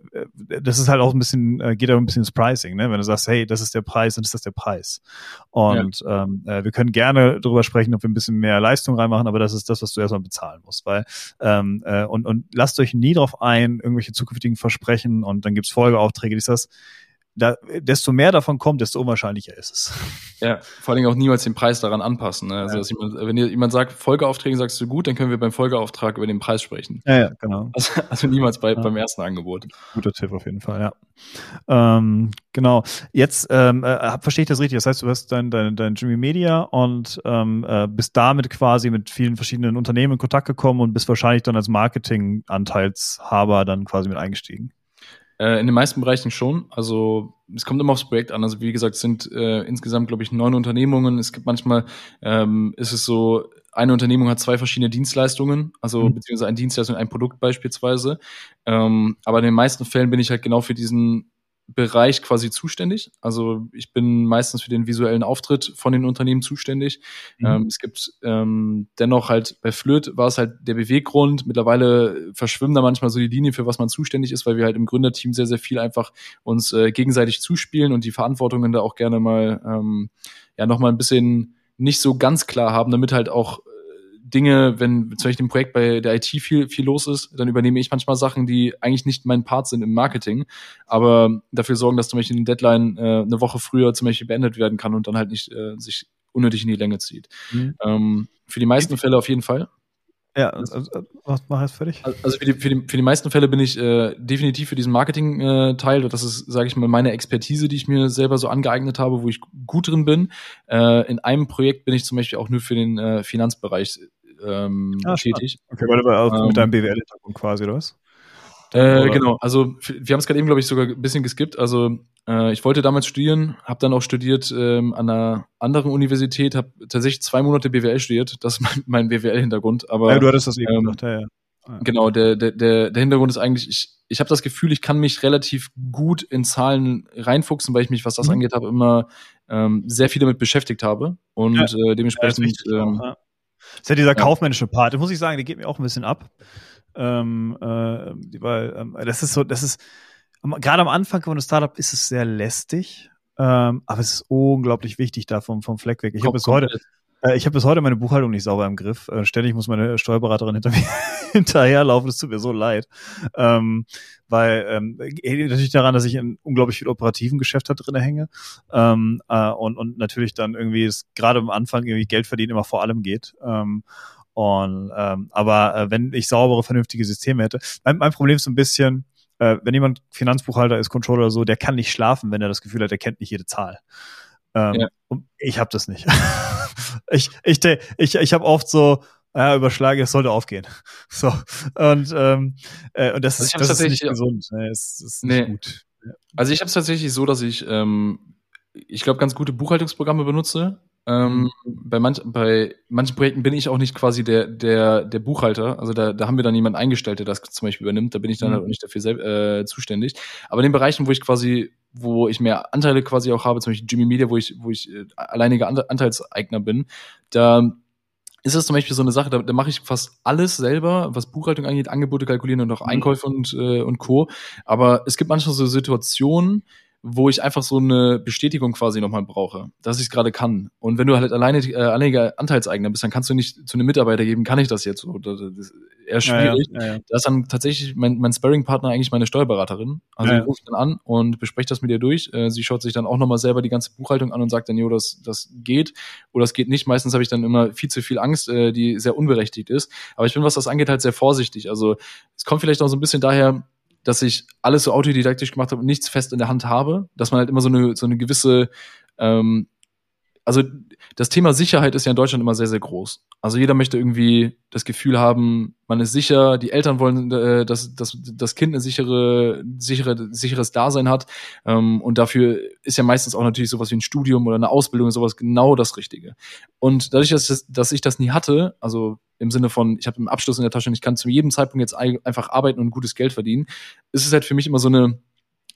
das ist halt auch ein bisschen, äh, geht auch ein bisschen ins Pricing, ne? Wenn du sagst, hey, das ist der Preis, dann ist das der Preis. Und ähm, äh, wir können gerne darüber sprechen, ob wir ein bisschen mehr Leistung reinmachen, aber das ist das, was du erstmal bezahlen musst. Weil ähm, äh, und, und lasst euch nie drauf ein, irgendwelche zukünftigen Versprechen und dann gibt's Folgeaufträge, dies, das. Da, desto mehr davon kommt, desto unwahrscheinlicher ist es. Ja, vor allen Dingen auch niemals den Preis daran anpassen. Ne? Also, Ja. jemand, wenn dir jemand sagt, Folgeaufträge sagst du gut, dann können wir beim Folgeauftrag über den Preis sprechen. Ja, ja, genau. Also, also niemals bei, Ja. beim ersten Angebot. Guter Tipp auf jeden Fall, ja. Ähm, genau. Jetzt ähm, äh, verstehe ich das richtig. Das heißt, du hast dein, dein, dein Jimmy Media und ähm, äh, bist damit quasi mit vielen verschiedenen Unternehmen in Kontakt gekommen und bist wahrscheinlich dann als Marketing-Anteilshaber dann quasi mit eingestiegen. Äh, in den meisten Bereichen schon. Also es kommt immer aufs Projekt an. Also wie gesagt, es sind äh, insgesamt, glaube ich, neun Unternehmungen. Es gibt manchmal, ähm, ist es so, eine Unternehmung hat zwei verschiedene Dienstleistungen, also Mhm. beziehungsweise eine Dienstleistung, ein Produkt beispielsweise. Ähm, aber in den meisten Fällen bin ich halt genau für diesen Bereich quasi zuständig. Also ich bin meistens für den visuellen Auftritt von den Unternehmen zuständig. Mhm. Ähm, es gibt ähm, dennoch halt bei Flirt war es halt der Beweggrund. Mittlerweile verschwimmen da manchmal so die Linien, für was man zuständig ist, weil wir halt im Gründerteam sehr, sehr viel einfach uns äh, gegenseitig zuspielen und die Verantwortungen da auch gerne mal ähm, ja nochmal ein bisschen nicht so ganz klar haben, damit halt auch Dinge, wenn zum Beispiel im Projekt bei der IT viel, viel los ist, dann übernehme ich manchmal Sachen, die eigentlich nicht mein Part sind im Marketing, aber dafür sorgen, dass zum Beispiel eine Deadline äh, eine Woche früher zum Beispiel beendet werden kann und dann halt nicht äh, sich unnötig in die Länge zieht. Mhm. Ähm, für die meisten Fälle auf jeden Fall. Ja, also, also, mach- mach jetzt fertig. Also für die, für die, für die meisten Fälle bin ich äh, definitiv für diesen Marketing-Teil. das ist, sage ich mal, meine Expertise, die ich mir selber so angeeignet habe, wo ich gut drin bin. Äh, in einem Projekt bin ich zum Beispiel auch nur für den äh, Finanzbereich ähm, Ah, tätig. Okay, weil du auch Ähm, mit deinem BWL-Hintergrund quasi, oder was? Äh, genau, also wir haben es gerade eben, glaube ich, sogar ein bisschen geskippt. Also äh, ich wollte damals studieren, habe dann auch studiert ähm, an einer anderen Universität, habe tatsächlich zwei Monate BWL studiert. Das ist mein, mein BWL-Hintergrund. Aber ja, du hattest das eben ähm, gesagt, ja, ja. Genau, der, der, der, der Hintergrund ist eigentlich, ich, ich habe das Gefühl, ich kann mich relativ gut in Zahlen reinfuchsen, weil ich mich, was das Mhm. angeht, habe, immer ähm, sehr viel damit beschäftigt habe. Und Ja. äh, dementsprechend, ähm, ja. Das ist ja dieser ja. kaufmännische Part, das muss ich sagen, der geht mir auch ein bisschen ab. Ähm, äh, weil ähm, das ist so, das ist, gerade am Anfang von einem Startup ist es sehr lästig, ähm, aber es ist unglaublich wichtig da vom, vom Fleck weg. Ich habe bis heute, ich habe bis heute meine Buchhaltung nicht sauber im Griff. Äh, ständig muss meine Steuerberaterin hinter mir hinterherlaufen. Das tut mir so leid, ähm, weil ähm, geht natürlich daran, dass ich in unglaublich viel operativen Geschäft da drin hänge ähm, äh, und und natürlich dann irgendwie gerade am Anfang irgendwie Geld verdienen immer vor allem geht. Ähm, und ähm, aber äh, wenn ich saubere, vernünftige Systeme hätte, mein, mein Problem ist so ein bisschen, äh, wenn jemand Finanzbuchhalter ist, Controller oder so, der kann nicht schlafen, wenn er das Gefühl hat, er kennt nicht jede Zahl. Ähm, Ja. Und ich habe das nicht. ich ich ich, ich habe oft so, ja, überschlage, es sollte aufgehen. So. Und, ähm, äh, und das, Also ist, das ist nicht tatsächlich- gesund. Ne? Es ist nicht Nee. gut. Also ich habe es tatsächlich so, dass ich, ähm, ich glaube, ganz gute Buchhaltungsprogramme benutze. Ähm, bei, manch, bei manchen Projekten bin ich auch nicht quasi der, der, der Buchhalter. Also da, da haben wir dann jemanden eingestellt, der das zum Beispiel übernimmt. Da bin ich dann Mhm. halt auch nicht dafür selb, äh, zuständig. Aber in den Bereichen, wo ich quasi, wo ich mehr Anteile quasi auch habe, zum Beispiel Jimmy Media, wo ich, wo ich äh, alleiniger Ante- Anteilseigner bin, da ist das zum Beispiel so eine Sache, da, da mache ich fast alles selber, was Buchhaltung angeht, Angebote kalkulieren und auch Mhm. Einkäufe und, äh, und Co. Aber es gibt manchmal so Situationen, wo ich einfach so eine Bestätigung quasi nochmal brauche, dass ich es gerade kann. Und wenn du halt alleine äh, alleiniger Anteilseigner bist, dann kannst du nicht zu einem Mitarbeiter geben, kann ich das jetzt? Oder das ist eher schwierig. Ja, ja, ja, Da ist dann tatsächlich mein, mein Sparring-Partner eigentlich meine Steuerberaterin. Also ja, ich rufe dann an und bespreche das mit ihr durch. Äh, sie schaut sich dann auch nochmal selber die ganze Buchhaltung an und sagt dann, jo, das, das geht oder das geht nicht. Meistens habe ich dann immer viel zu viel Angst, äh, die sehr unberechtigt ist. Aber ich bin, was das angeht, halt sehr vorsichtig. Also es kommt vielleicht auch so ein bisschen daher, dass ich alles so autodidaktisch gemacht habe und nichts fest in der Hand habe, dass man halt immer so eine, so eine gewisse, ähm, also das Thema Sicherheit ist ja in Deutschland immer sehr, sehr groß. Also jeder möchte irgendwie das Gefühl haben, man ist sicher, die Eltern wollen, äh, dass, dass das Kind ein sichere, sichere, sicheres Dasein hat. Ähm, und dafür ist ja meistens auch natürlich sowas wie ein Studium oder eine Ausbildung sowas genau das Richtige. Und dadurch, dass, dass ich das nie hatte, also im Sinne von, ich habe einen Abschluss in der Tasche und ich kann zu jedem Zeitpunkt jetzt einfach arbeiten und gutes Geld verdienen, ist es halt für mich immer so eine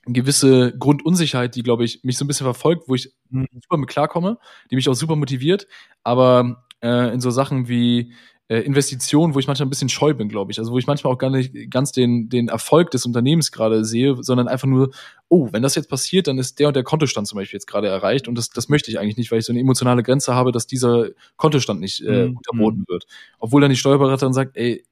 gewisse Grundunsicherheit, die, glaube ich, mich so ein bisschen verfolgt, wo ich mhm. super mit klarkomme, die mich auch super motiviert, aber äh, in so Sachen wie äh, Investitionen, wo ich manchmal ein bisschen scheu bin, glaube ich. Also wo ich manchmal auch gar nicht ganz den, den Erfolg des Unternehmens gerade sehe, sondern einfach nur, oh, wenn das jetzt passiert, dann ist der und der Kontostand zum Beispiel jetzt gerade erreicht und das, das möchte ich eigentlich nicht, weil ich so eine emotionale Grenze habe, dass dieser Kontostand nicht äh, mhm. unterboten wird. Obwohl dann die Steuerberaterin sagt, ey,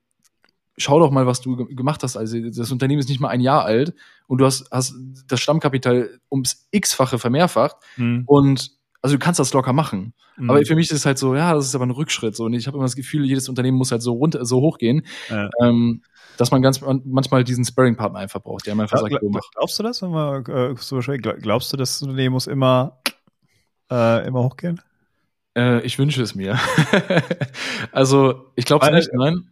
schau doch mal, was du gemacht hast. Also das Unternehmen ist nicht mal ein Jahr alt und du hast, hast das Stammkapital ums x-fache vermehrfacht mhm. und also du kannst das locker machen. Mhm. Aber für mich ist es halt so, ja, das ist aber ein Rückschritt. So. Und ich habe immer das Gefühl, jedes Unternehmen muss halt so runter, so hochgehen, ja. ähm, dass man ganz manchmal diesen Sparring-Partner einfach braucht, der einfach ja, sagt, glaub, Glaubst du das? Wenn man, äh, so glaubst du, das Unternehmen muss immer, äh, immer hochgehen? Äh, ich wünsche es mir. also, ich glaube es nicht, nein.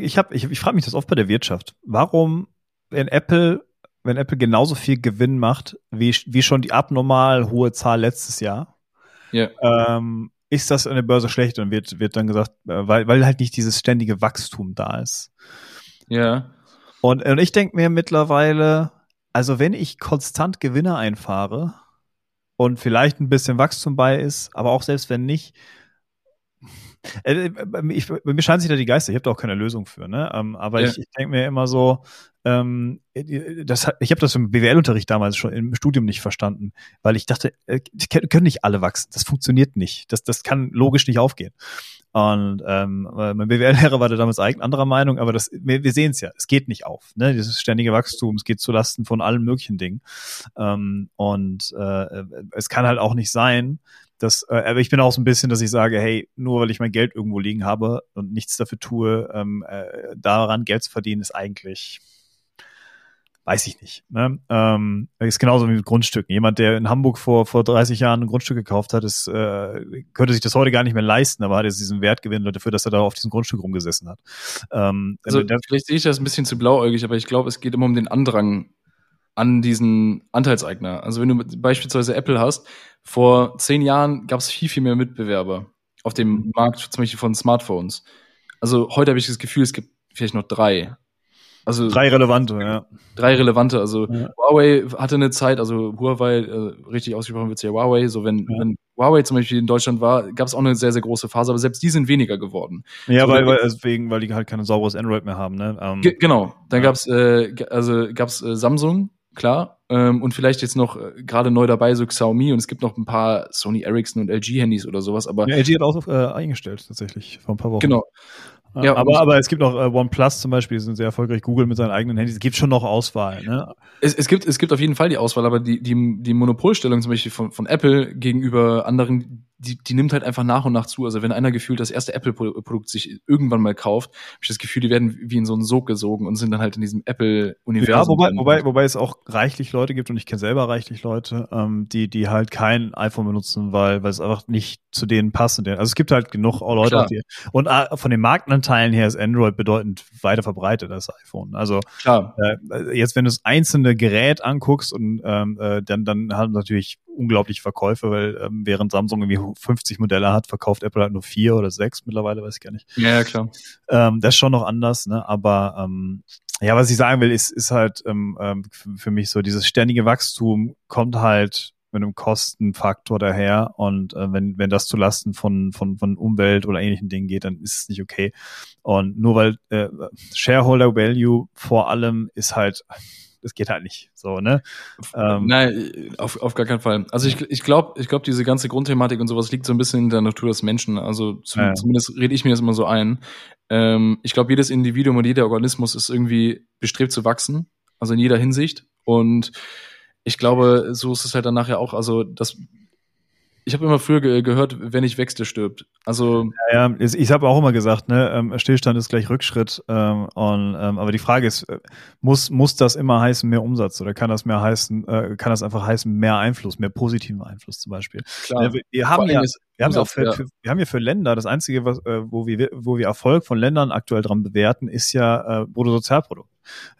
Ich, hab, ich, ich frage mich das oft bei der Wirtschaft. Warum, wenn Apple wenn Apple genauso viel Gewinn macht, wie, wie schon die abnormal hohe Zahl letztes Jahr, ja. ähm, ist das an der Börse schlecht und wird, wird dann gesagt, äh, weil, weil halt nicht dieses ständige Wachstum da ist. Ja. Und, und ich denke mir mittlerweile, also wenn ich konstant Gewinne einfahre und vielleicht ein bisschen Wachstum bei ist, aber auch selbst wenn nicht, äh, ich, bei mir scheinen sich da die Geister, ich habe da auch keine Lösung für, ne? Ähm, aber ja. ich, ich denke mir immer so, ähm, äh, das, ich habe das im BWL-Unterricht damals schon im Studium nicht verstanden, weil ich dachte, äh, können nicht alle wachsen. Das funktioniert nicht. Das, das kann logisch nicht aufgehen. Und ähm, mein BWL-Lehrer war da damals eigen anderer Meinung, aber das, wir, wir sehen es ja, es geht nicht auf. Ne? Dieses ständige Wachstum, es geht zulasten von allen möglichen Dingen. Ähm, und äh, es kann halt auch nicht sein, dass, äh, aber ich bin auch so ein bisschen, dass ich sage, hey, nur weil ich mein Geld irgendwo liegen habe und nichts dafür tue, ähm, äh, daran Geld zu verdienen, ist eigentlich weiß ich nicht. Ne? Ähm, ist genauso wie mit Grundstücken. Jemand, der in Hamburg vor, vor 30 Jahren ein Grundstück gekauft hat, ist, äh, könnte sich das heute gar nicht mehr leisten, aber hat jetzt diesen Wertgewinn dafür, dass er da auf diesem Grundstück rumgesessen hat. Ähm, also, der, vielleicht sehe ich das ein bisschen zu blauäugig, aber ich glaube, es geht immer um den Andrang an diesen Anteilseigner. Also wenn du beispielsweise Apple hast, vor zehn Jahren gab es viel, viel mehr Mitbewerber auf dem mhm. Markt, zum Beispiel von Smartphones. Also heute habe ich das Gefühl, es gibt vielleicht noch drei. Also drei relevante, ja. Drei relevante. Also ja. Huawei hatte eine Zeit, also Huawei, äh, richtig ausgesprochen wird es ja Huawei. So wenn, ja. wenn Huawei zum Beispiel in Deutschland war, gab es auch eine sehr, sehr große Phase, aber selbst die sind weniger geworden. Ja, so, weil, weil deswegen, weil die halt kein sauberes Android mehr haben, ne? Ähm, genau. Dann ja. gab's äh, also gab's äh, Samsung, klar. Ähm, und vielleicht jetzt noch äh, gerade neu dabei so Xiaomi und es gibt noch ein paar Sony Ericsson und LG Handys oder sowas, aber. Ja, LG hat auch äh, eingestellt, tatsächlich, vor ein paar Wochen. Genau. Ja, aber, aber es gibt auch äh, OnePlus zum Beispiel, die sind sehr erfolgreich. Google mit seinen eigenen Handys. Es gibt schon noch Auswahl. Ne? Es, es, gibt, es gibt auf jeden Fall die Auswahl, aber die, die, die Monopolstellung zum Beispiel von, von Apple gegenüber anderen, die, die nimmt halt einfach nach und nach zu. Also wenn einer gefühlt das erste Apple-Produkt sich irgendwann mal kauft, habe ich das Gefühl, die werden wie in so einen Sog gesogen und sind dann halt in diesem Apple-Universum. Ja, wobei, wobei, wobei es auch reichlich Leute gibt und ich kenne selber reichlich Leute, ähm, die, die halt kein iPhone benutzen, weil, weil es einfach nicht zu denen passt. Also es gibt halt genug Leute, die, und äh, von den Marktanteilen her ist Android bedeutend weiter verbreitet als iPhone. Also Klar. Äh, jetzt, wenn du das einzelne Gerät anguckst und ähm, äh, dann, dann haben natürlich unglaubliche Verkäufe, weil ähm, während Samsung irgendwie 50 Modelle hat, verkauft Apple halt nur vier oder sechs mittlerweile, weiß ich gar nicht. Ja, ja klar. Ähm, das ist schon noch anders, ne? Aber ähm, ja, was ich sagen will, ist, ist halt ähm, ähm für mich so, dieses ständige Wachstum kommt halt mit einem Kostenfaktor daher und äh, wenn, wenn das zulasten von, von, von Umwelt oder ähnlichen Dingen geht, dann ist es nicht okay. Und nur weil äh, Shareholder Value vor allem ist halt das geht halt nicht. So, ne? Ähm, Nein, auf, auf gar keinen Fall. Also ich, ich glaube, ich glaube, diese ganze Grundthematik und sowas liegt so ein bisschen in der Natur des Menschen. Also zum, ja. zumindest rede ich mir das immer so ein. Ähm, ich glaube, jedes Individuum und jeder Organismus ist irgendwie bestrebt zu wachsen, also in jeder Hinsicht. Und ich glaube, so ist es halt dann nachher auch, also das ich habe immer früher ge gehört, wer nicht wächst, der stirbt. Also ja, ja ich habe auch immer gesagt, ne, ähm, Stillstand ist gleich Rückschritt. Ähm, und, ähm, aber die Frage ist, äh, muss muss das immer heißen mehr Umsatz oder kann das mehr heißen, äh, kann das einfach heißen mehr Einfluss, mehr positiven Einfluss zum Beispiel? Klar. Wir, wir haben ja, wir haben auch für, ja. für, wir haben ja für Länder das einzige, was, äh, wo wir wo wir Erfolg von Ländern aktuell dran bewerten, ist ja äh, Bruttosozialprodukt.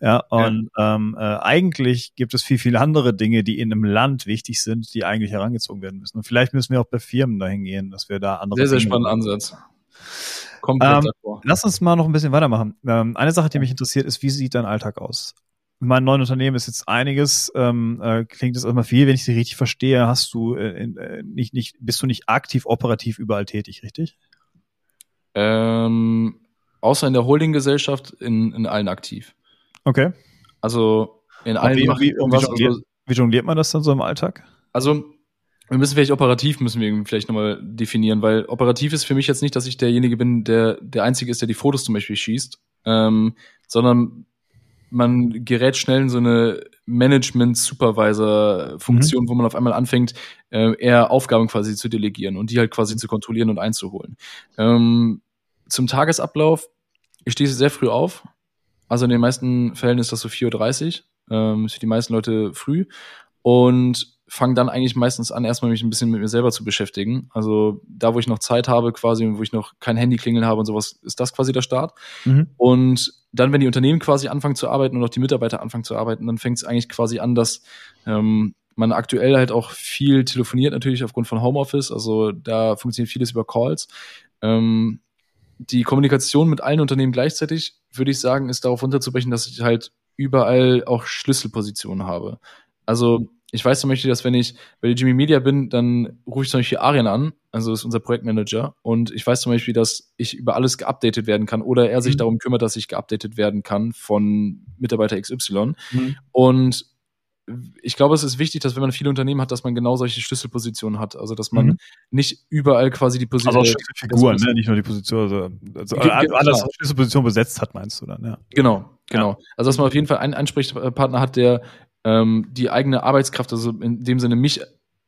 Ja, und ja. Ähm, äh, eigentlich gibt es viel, viel andere Dinge, die in einem Land wichtig sind, die eigentlich herangezogen werden müssen. Und vielleicht müssen wir auch bei Firmen dahin gehen, dass wir da andere. Sehr, sehr spannender Ansatz. Komplett ähm, davor. Lass uns mal noch ein bisschen weitermachen. Ähm, eine Sache, die mich interessiert, ist, wie sieht dein Alltag aus? mein neuen Unternehmen ist jetzt einiges, ähm, äh, klingt es erstmal viel, wenn ich sie richtig verstehe, hast du äh, äh, nicht, nicht, bist du nicht aktiv operativ überall tätig, richtig? Ähm, außer in der Holdinggesellschaft in, in allen aktiv. Okay. Also in allen. Wie, wie, wie, jongliert, wie jongliert man das dann so im Alltag? Also wir müssen vielleicht operativ müssen wir vielleicht nochmal definieren, weil operativ ist für mich jetzt nicht, dass ich derjenige bin, der der einzige ist, der die Fotos zum Beispiel schießt, ähm, sondern man gerät schnell in so eine Management-Supervisor-Funktion, mhm. wo man auf einmal anfängt, äh, eher Aufgaben quasi zu delegieren und die halt quasi zu kontrollieren und einzuholen. Ähm, zum Tagesablauf, ich stehe sehr früh auf, also in den meisten Fällen ist das so 4.30 Uhr, ähm, für die meisten Leute früh. Und fange dann eigentlich meistens an, erstmal mich ein bisschen mit mir selber zu beschäftigen. Also da, wo ich noch Zeit habe, quasi, wo ich noch kein Handy klingeln habe und sowas, ist das quasi der Start. Mhm. Und dann, wenn die Unternehmen quasi anfangen zu arbeiten und auch die Mitarbeiter anfangen zu arbeiten, dann fängt es eigentlich quasi an, dass ähm, man aktuell halt auch viel telefoniert, natürlich aufgrund von Homeoffice. Also da funktioniert vieles über Calls. Ähm, die Kommunikation mit allen Unternehmen gleichzeitig, würde ich sagen, ist darauf runterzubrechen, dass ich halt überall auch Schlüsselpositionen habe. Also ich weiß zum Beispiel, dass wenn ich bei der Jimmy Media bin, dann rufe ich zum Beispiel Arian an, also ist unser Projektmanager, und ich weiß zum Beispiel, dass ich über alles geupdatet werden kann oder er sich mhm. darum kümmert, dass ich geupdatet werden kann von Mitarbeiter XY. Mhm. Und ich glaube, es ist wichtig, dass wenn man viele Unternehmen hat, dass man genau solche Schlüsselpositionen hat. Also, dass man mhm. nicht überall quasi die Position. Also Schlüsselfiguren, ne? nicht nur die Position, also, also alles Schlüsselposition besetzt hat, meinst du dann, ja. Genau, genau. Ja. Also, dass man auf jeden Fall einen Ansprechpartner hat, der ähm, die eigene Arbeitskraft, also in dem Sinne mich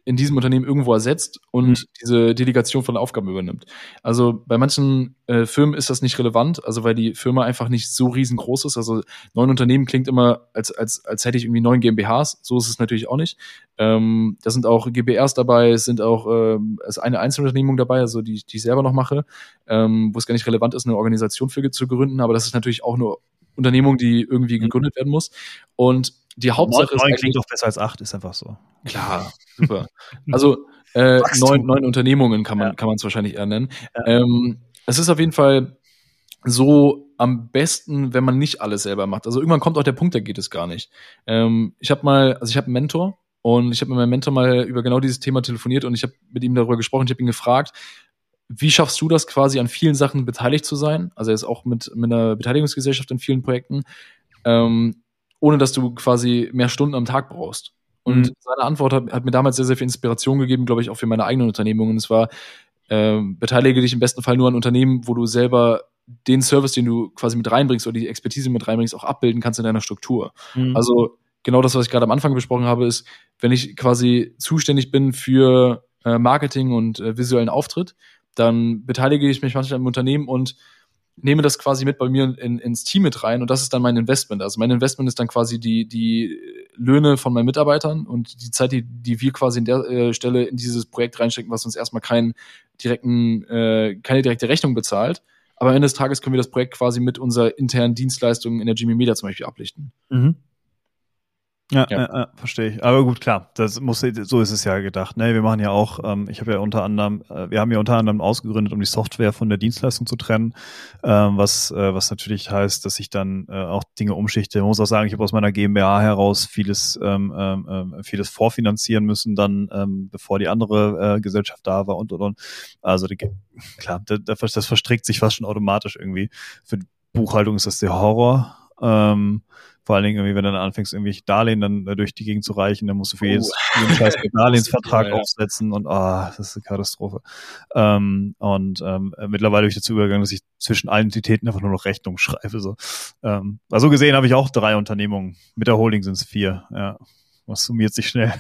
in diesem Unternehmen irgendwo ersetzt und mhm. diese Delegation von Aufgaben übernimmt. Also bei manchen äh, Firmen ist das nicht relevant, also weil die Firma einfach nicht so riesengroß ist. Also neun Unternehmen klingt immer, als, als, als hätte ich irgendwie neun GmbHs. So ist es natürlich auch nicht. Ähm, da sind auch GBRs dabei, es sind auch ähm, ist eine Einzelunternehmung dabei, also die, die ich selber noch mache, ähm, wo es gar nicht relevant ist, eine Organisation für zu gründen, aber das ist natürlich auch eine Unternehmung, die irgendwie mhm. gegründet werden muss. Und die Hauptsache neun, ist. klingt doch besser als acht, ist einfach so. Klar, super. Also äh, neun, neun Unternehmungen kann man ja. kann man es wahrscheinlich eher nennen. Ja. Ähm, es ist auf jeden Fall so am besten, wenn man nicht alles selber macht. Also irgendwann kommt auch der Punkt, da geht es gar nicht. Ähm, ich habe mal, also ich habe einen Mentor und ich habe mit meinem Mentor mal über genau dieses Thema telefoniert und ich habe mit ihm darüber gesprochen. Ich habe ihn gefragt, wie schaffst du das quasi an vielen Sachen beteiligt zu sein? Also er ist auch mit, mit einer Beteiligungsgesellschaft in vielen Projekten. Ähm, ohne dass du quasi mehr Stunden am Tag brauchst. Und mhm. seine Antwort hat, hat, mir damals sehr, sehr viel Inspiration gegeben, glaube ich, auch für meine eigenen Unternehmungen. Und es war, äh, beteilige dich im besten Fall nur an Unternehmen, wo du selber den Service, den du quasi mit reinbringst oder die Expertise mit reinbringst, auch abbilden kannst in deiner Struktur. Mhm. Also genau das, was ich gerade am Anfang besprochen habe, ist, wenn ich quasi zuständig bin für äh, Marketing und äh, visuellen Auftritt, dann beteilige ich mich manchmal im Unternehmen und nehme das quasi mit bei mir in, ins Team mit rein und das ist dann mein Investment. Also mein Investment ist dann quasi die, die Löhne von meinen Mitarbeitern und die Zeit, die, die wir quasi in der äh, Stelle in dieses Projekt reinstecken, was uns erstmal keinen direkten, äh, keine direkte Rechnung bezahlt. Aber am Ende des Tages können wir das Projekt quasi mit unserer internen Dienstleistung in der Jimmy Media zum Beispiel ablichten. Mhm. Ja, ja. Äh, äh, verstehe ich. Aber gut, klar, das muss so ist es ja gedacht. Ne? Wir machen ja auch, ähm, ich habe ja unter anderem, äh, wir haben ja unter anderem ausgegründet, um die Software von der Dienstleistung zu trennen, ähm, was äh, was natürlich heißt, dass ich dann äh, auch Dinge umschichte. Ich muss auch sagen, ich habe aus meiner GmbH heraus vieles ähm, ähm, ähm, vieles vorfinanzieren müssen, dann ähm, bevor die andere äh, Gesellschaft da war und und und. Also die, klar, das, das verstrickt sich fast schon automatisch irgendwie. Für Buchhaltung ist das der Horror Ähm, vor allen Dingen, irgendwie, wenn du dann anfängst, irgendwelche Darlehen dann äh, durch die Gegend zu reichen, dann musst du für jedes, oh. jeden Scheiß Darlehensvertrag ja, ja. aufsetzen und ah, das ist eine Katastrophe. Ähm, und ähm, äh, mittlerweile bin ich dazu übergegangen, dass ich zwischen allen Entitäten einfach nur noch Rechnung schreibe. So. Ähm, also gesehen habe ich auch drei Unternehmungen. Mit der Holding sind es vier, ja. Was summiert sich schnell.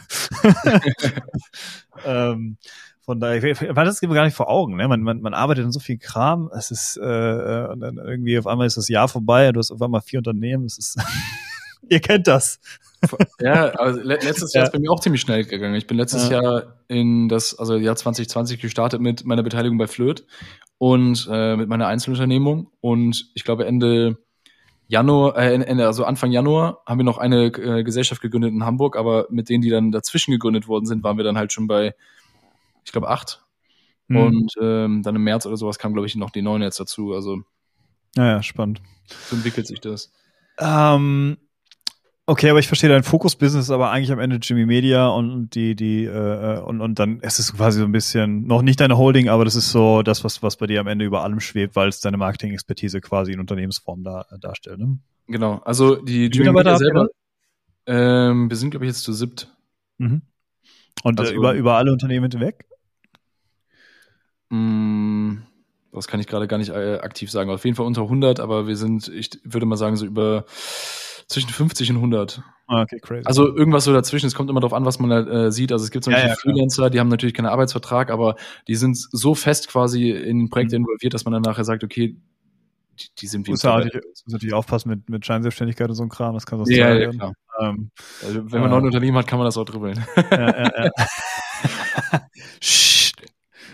ähm, von daher, weil das gibt mir gar nicht vor Augen. Ne? Man, man, man arbeitet in so viel Kram. Es ist äh, äh, und dann irgendwie auf einmal ist das Jahr vorbei. Du hast auf einmal vier Unternehmen. Es ist, ihr kennt das. ja, aber letztes Jahr ja. ist bei mir auch ziemlich schnell gegangen. Ich bin letztes ja. Jahr in das, also Jahr 2020 gestartet mit meiner Beteiligung bei Flirt und äh, mit meiner Einzelunternehmung. Und ich glaube Ende Januar, äh, Ende, also Anfang Januar haben wir noch eine äh, Gesellschaft gegründet in Hamburg, aber mit denen, die dann dazwischen gegründet worden sind, waren wir dann halt schon bei ich glaube, acht. Mhm. Und ähm, dann im März oder sowas kam, glaube ich, noch die neun jetzt dazu. Also. Naja, spannend. So entwickelt sich das. Ähm, okay, aber ich verstehe dein Fokus-Business, aber eigentlich am Ende Jimmy Media und die, die, äh, und, und dann ist es quasi so ein bisschen, noch nicht deine Holding, aber das ist so das, was, was bei dir am Ende über allem schwebt, weil es deine Marketing-Expertise quasi in Unternehmensform da, äh, darstellt. Ne? Genau, also die Jimmy Media selber, ähm, wir sind, glaube ich, jetzt zu siebt. Mhm. Und äh, also, äh, über, über alle Unternehmen hinweg? Mm, das kann ich gerade gar nicht äh, aktiv sagen. Auf jeden Fall unter 100, aber wir sind, ich würde mal sagen, so über zwischen 50 und 100. Ah, okay, crazy. Also irgendwas so dazwischen. Es kommt immer darauf an, was man äh, sieht. Also es gibt zum Beispiel ja, ja, Freelancer, die haben natürlich keinen Arbeitsvertrag, aber die sind so fest quasi in Projekte mhm. involviert, dass man dann nachher sagt, okay, die, die sind wie. Muss, ja, muss natürlich aufpassen mit, mit Scheinselbstständigkeit und so ein Kram. Das kann so ja, ja, klar. Ähm, also, wenn man äh, noch ein Unternehmen hat, kann man das auch dribbeln. Ja, ja, ja.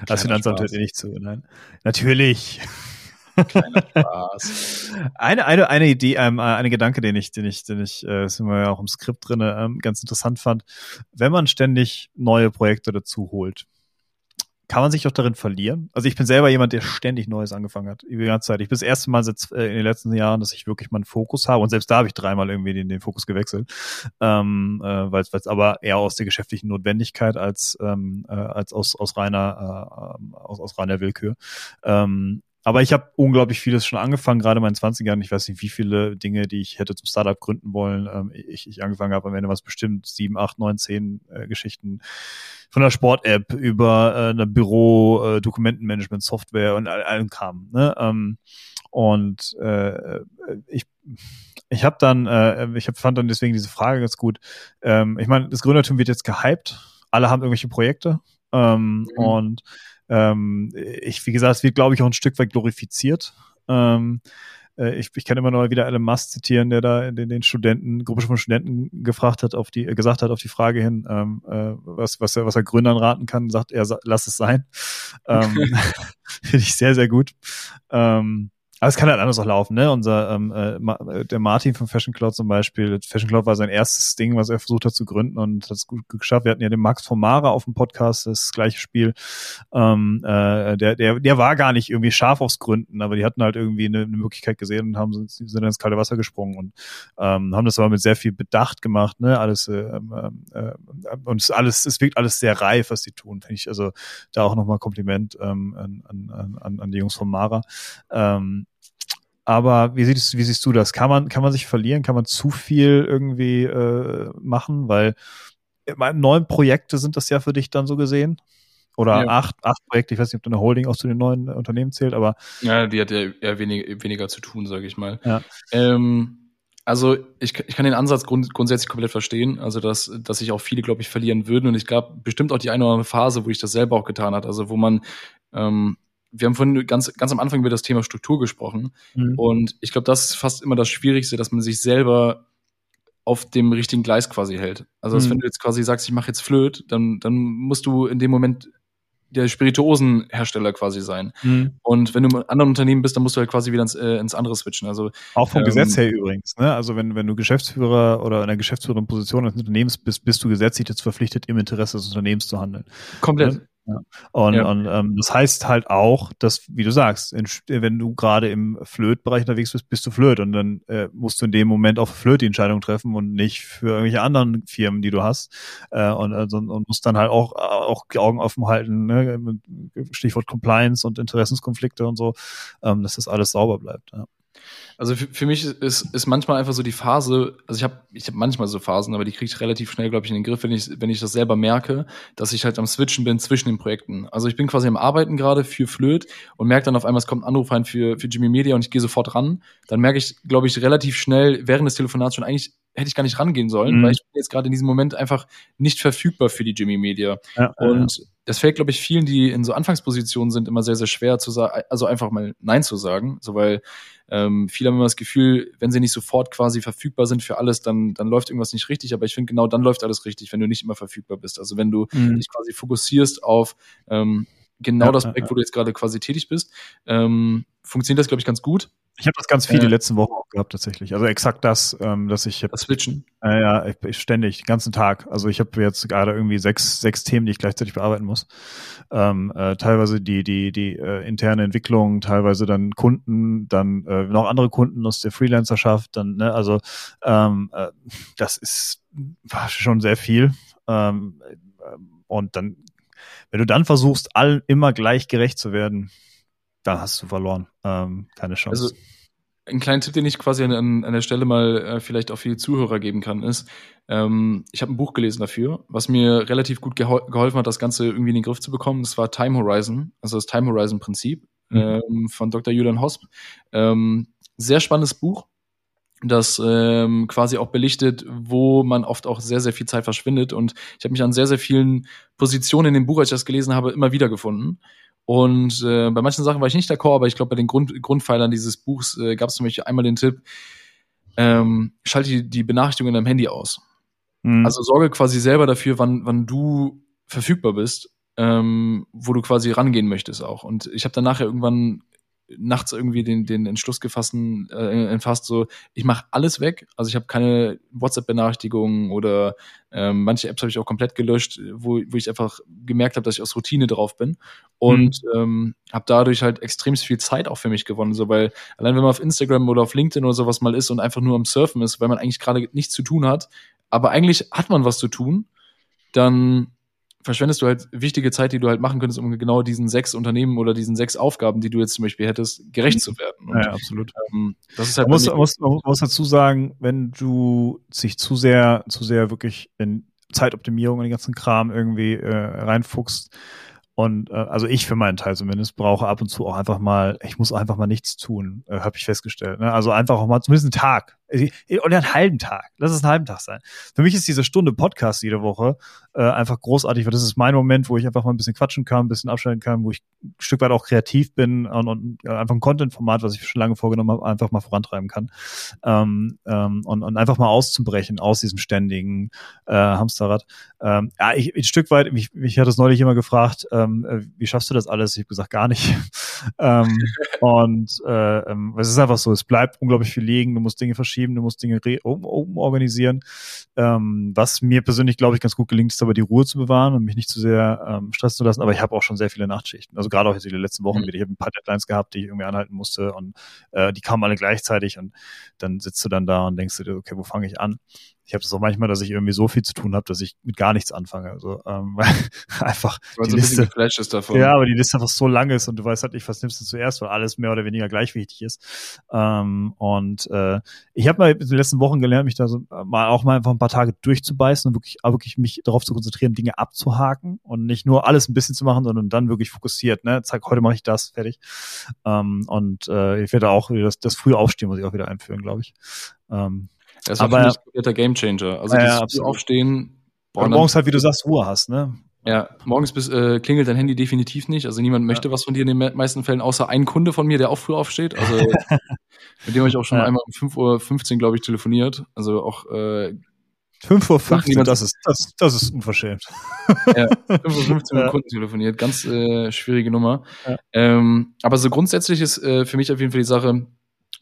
Das Finanzamt hört ihr nicht zu, nein. Natürlich. Kleiner Spaß. eine, eine, eine Idee, ähm, eine Gedanke, den ich, den ich, den ich, äh, sind wir ja auch im Skript drin, ähm, ganz interessant fand. Wenn man ständig neue Projekte dazu holt, kann man sich auch darin verlieren? Also ich bin selber jemand, der ständig Neues angefangen hat, die ganze Zeit. Ich bin das erste Mal seit, äh, in den letzten Jahren, dass ich wirklich meinen Fokus habe und selbst da habe ich dreimal irgendwie den, den Fokus gewechselt, ähm, äh, weil es aber eher aus der geschäftlichen Notwendigkeit als, ähm, äh, als aus, aus reiner äh, aus, aus reiner Willkür. Ähm, aber ich habe unglaublich vieles schon angefangen, gerade in meinen 20ern. Ich weiß nicht, wie viele Dinge, die ich hätte zum Startup gründen wollen, ähm, ich, ich angefangen habe. Am Ende was bestimmt sieben, acht, neun, zehn äh, Geschichten von der Sport-App über äh, eine Büro-Dokumentenmanagement-Software äh, und all, allem Kram. Ne? Ähm, und äh, ich ich habe dann, äh, ich hab, fand dann deswegen diese Frage ganz gut. Ähm, ich meine, das Gründertum wird jetzt gehypt. Alle haben irgendwelche Projekte. Ähm, mhm. Und ähm, ich, wie gesagt, es wird, glaube ich, auch ein Stück weit glorifiziert. Ähm, äh, ich, ich kann immer noch wieder Elon Musk zitieren, der da den, den Studenten, Gruppe von Studenten gefragt hat, auf die, äh, gesagt hat auf die Frage hin, ähm, äh, was, was er, was er Gründern raten kann, sagt er, lass es sein. Ähm, Finde ich sehr, sehr gut. Ähm, aber es kann halt anders auch laufen, ne? Unser ähm, äh, der Martin von Fashion Cloud zum Beispiel, Fashion Cloud war sein erstes Ding, was er versucht hat zu gründen und hat es gut geschafft. Wir hatten ja den Max von Mara auf dem Podcast, das gleiche Spiel. Ähm, äh, der, der, der war gar nicht irgendwie scharf aufs Gründen, aber die hatten halt irgendwie eine, eine Möglichkeit gesehen und haben sind ins kalte Wasser gesprungen und ähm, haben das aber mit sehr viel Bedacht gemacht, ne? Alles äh, äh, und es alles, es wirkt alles sehr reif, was die tun, finde ich. Also da auch nochmal Kompliment ähm, an, an, an, an die Jungs von Mara. Ähm, aber wie siehst, wie siehst du das? Kann man, kann man sich verlieren? Kann man zu viel irgendwie äh, machen? Weil äh, neun Projekte sind das ja für dich dann so gesehen. Oder ja. acht, acht Projekte. Ich weiß nicht, ob deine Holding auch zu den neuen Unternehmen zählt, aber. Ja, die hat ja eher wenig, weniger zu tun, sage ich mal. Ja. Ähm, also ich, ich kann den Ansatz grund, grundsätzlich komplett verstehen, also dass, dass sich auch viele, glaube ich, verlieren würden. Und ich glaube, bestimmt auch die eine oder andere Phase, wo ich das selber auch getan hat, also wo man ähm, wir haben vorhin ganz, ganz am Anfang über das Thema Struktur gesprochen. Mhm. Und ich glaube, das ist fast immer das Schwierigste, dass man sich selber auf dem richtigen Gleis quasi hält. Also, mhm. wenn du jetzt quasi sagst, ich mache jetzt Flöt, dann, dann musst du in dem Moment der Spirituosenhersteller quasi sein. Mhm. Und wenn du in anderen Unternehmen bist, dann musst du halt quasi wieder ins, äh, ins andere switchen. Also auch vom ähm, Gesetz her übrigens. Ne? Also wenn, wenn du Geschäftsführer oder in einer geschäftsführenden Position eines Unternehmens bist, bist du gesetzlich jetzt verpflichtet, im Interesse des Unternehmens zu handeln. Komplett. Ja? Und, ja. und ähm, das heißt halt auch, dass, wie du sagst, in, wenn du gerade im Flöt-Bereich unterwegs bist, bist du Flöt und dann äh, musst du in dem Moment auch Flöt die Entscheidung treffen und nicht für irgendwelche anderen Firmen, die du hast. Äh, und, also, und musst dann halt auch, auch die Augen offen halten, ne? Stichwort Compliance und Interessenskonflikte und so, ähm, dass das alles sauber bleibt. Ja. Also für, für mich ist, ist manchmal einfach so die Phase, also ich habe ich hab manchmal so Phasen, aber die kriege ich relativ schnell, glaube ich, in den Griff, wenn ich, wenn ich das selber merke, dass ich halt am Switchen bin zwischen den Projekten. Also ich bin quasi am Arbeiten gerade für Flöt und merke dann auf einmal, es kommt ein Anruf rein für, für Jimmy Media und ich gehe sofort ran. Dann merke ich, glaube ich, relativ schnell während des Telefonats schon eigentlich hätte ich gar nicht rangehen sollen, mhm. weil ich bin jetzt gerade in diesem Moment einfach nicht verfügbar für die Jimmy Media. Ja, und ja. das fällt, glaube ich, vielen, die in so Anfangspositionen sind, immer sehr, sehr schwer zu sagen, also einfach mal Nein zu sagen. So, weil ähm, viele haben immer das Gefühl, wenn sie nicht sofort quasi verfügbar sind für alles, dann, dann läuft irgendwas nicht richtig. Aber ich finde, genau dann läuft alles richtig, wenn du nicht immer verfügbar bist. Also wenn du mhm. dich quasi fokussierst auf ähm, genau ja, das Projekt, wo du jetzt gerade quasi tätig bist, ähm, funktioniert das, glaube ich, ganz gut. Ich habe das ganz viel äh, die letzten Wochen auch gehabt tatsächlich. Also exakt das, ähm, dass ich das Switchen. Äh, ja, ich, ich ständig, den ganzen Tag. Also ich habe jetzt gerade irgendwie sechs, sechs Themen, die ich gleichzeitig bearbeiten muss. Ähm, äh, teilweise die die die äh, interne Entwicklung, teilweise dann Kunden, dann äh, noch andere Kunden aus der Freelancerschaft. Dann ne, also ähm, äh, das ist war schon sehr viel. Ähm, äh, und dann, wenn du dann versuchst, allen immer gleich gerecht zu werden, da hast du verloren. Ähm, keine Chance. Also ein kleiner Tipp, den ich quasi an, an der Stelle mal äh, vielleicht auch für die Zuhörer geben kann, ist, ähm, ich habe ein Buch gelesen dafür, was mir relativ gut gehol geholfen hat, das Ganze irgendwie in den Griff zu bekommen. Das war Time Horizon, also das Time Horizon Prinzip mhm. ähm, von Dr. Julian Hosp. Ähm, sehr spannendes Buch, das ähm, quasi auch belichtet, wo man oft auch sehr, sehr viel Zeit verschwindet. Und ich habe mich an sehr, sehr vielen Positionen in dem Buch, als ich das gelesen habe, immer wieder gefunden. Und äh, bei manchen Sachen war ich nicht d'accord, aber ich glaube, bei den Grund Grundpfeilern dieses Buchs äh, gab es nämlich einmal den Tipp, ähm, schalte die, die Benachrichtigung in deinem Handy aus. Mhm. Also sorge quasi selber dafür, wann, wann du verfügbar bist, ähm, wo du quasi rangehen möchtest auch. Und ich habe dann nachher irgendwann nachts irgendwie den, den Entschluss gefassen, äh, entfasst, so, ich mache alles weg. Also ich habe keine WhatsApp-Benachrichtigungen oder ähm, manche Apps habe ich auch komplett gelöscht, wo, wo ich einfach gemerkt habe, dass ich aus Routine drauf bin. Und mhm. ähm, habe dadurch halt extrem viel Zeit auch für mich gewonnen. So, weil allein wenn man auf Instagram oder auf LinkedIn oder sowas mal ist und einfach nur am Surfen ist, weil man eigentlich gerade nichts zu tun hat, aber eigentlich hat man was zu tun, dann verschwendest du halt wichtige Zeit, die du halt machen könntest, um genau diesen sechs Unternehmen oder diesen sechs Aufgaben, die du jetzt zum Beispiel hättest, gerecht zu werden. Und, ja, absolut. Ähm, das ist halt man muss, muss, man muss dazu sagen, wenn du sich zu sehr, zu sehr wirklich in Zeitoptimierung und den ganzen Kram irgendwie äh, reinfuchst, und äh, also ich für meinen Teil zumindest brauche ab und zu auch einfach mal, ich muss einfach mal nichts tun, äh, habe ich festgestellt. Ne? Also einfach auch mal zumindest einen Tag oder einen halben Tag. Lass es einen halben Tag sein. Für mich ist diese Stunde Podcast jede Woche äh, einfach großartig, weil das ist mein Moment, wo ich einfach mal ein bisschen quatschen kann, ein bisschen abschalten kann, wo ich ein Stück weit auch kreativ bin und, und äh, einfach ein Content-Format, was ich schon lange vorgenommen habe, einfach mal vorantreiben kann. Ähm, ähm, und, und einfach mal auszubrechen aus diesem ständigen äh, Hamsterrad. Ähm, ja, ich, ein Stück weit, mich, mich hat es neulich immer gefragt, ähm, äh, wie schaffst du das alles? Ich habe gesagt, gar nicht. ähm, und äh, ähm, es ist einfach so, es bleibt unglaublich viel liegen, du musst Dinge verschieben, du musst Dinge um, umorganisieren. Ähm, was mir persönlich, glaube ich, ganz gut gelingt, ist aber die Ruhe zu bewahren und mich nicht zu sehr ähm, stressen zu lassen. Aber ich habe auch schon sehr viele Nachtschichten. Also gerade auch jetzt in den letzten Wochen mhm. wieder. Ich habe ein paar Deadlines gehabt, die ich irgendwie anhalten musste und äh, die kamen alle gleichzeitig und dann sitzt du dann da und denkst du dir, okay, wo fange ich an? Ich habe das auch manchmal, dass ich irgendwie so viel zu tun habe, dass ich mit gar nichts anfange. Also ähm, einfach weil die so Liste, ist davon. Ja, aber die Liste einfach so lang ist und du weißt halt nicht, was nimmst du zuerst, weil alles mehr oder weniger gleich wichtig ist. Ähm, und äh, ich habe mal in den letzten Wochen gelernt, mich da so äh, mal auch mal einfach ein paar Tage durchzubeißen und wirklich, wirklich mich darauf zu konzentrieren, Dinge abzuhaken und nicht nur alles ein bisschen zu machen, sondern dann wirklich fokussiert. Ne, zack, heute mache ich das, fertig. Ähm, und äh, ich werde auch das, das frühe Aufstehen muss ich auch wieder einführen, glaube ich. Ähm, das ist aber, ein kompletter Gamechanger. Also ja, das Aufstehen. Boah, und morgens halt, wie du sagst, Ruhe hast, ne? Ja, morgens bis, äh, klingelt dein Handy definitiv nicht. Also niemand ja. möchte was von dir in den meisten Fällen, außer ein Kunde von mir, der auch früh aufsteht. Also mit dem habe ich auch schon ja. einmal um 5.15 Uhr, glaube ich, telefoniert. Also auch äh, 5.15 Uhr, das ist, das, das ist unverschämt. Ja, 5.15 Uhr mit ja. Kunden telefoniert, ganz äh, schwierige Nummer. Ja. Ähm, aber so grundsätzlich ist äh, für mich auf jeden Fall die Sache,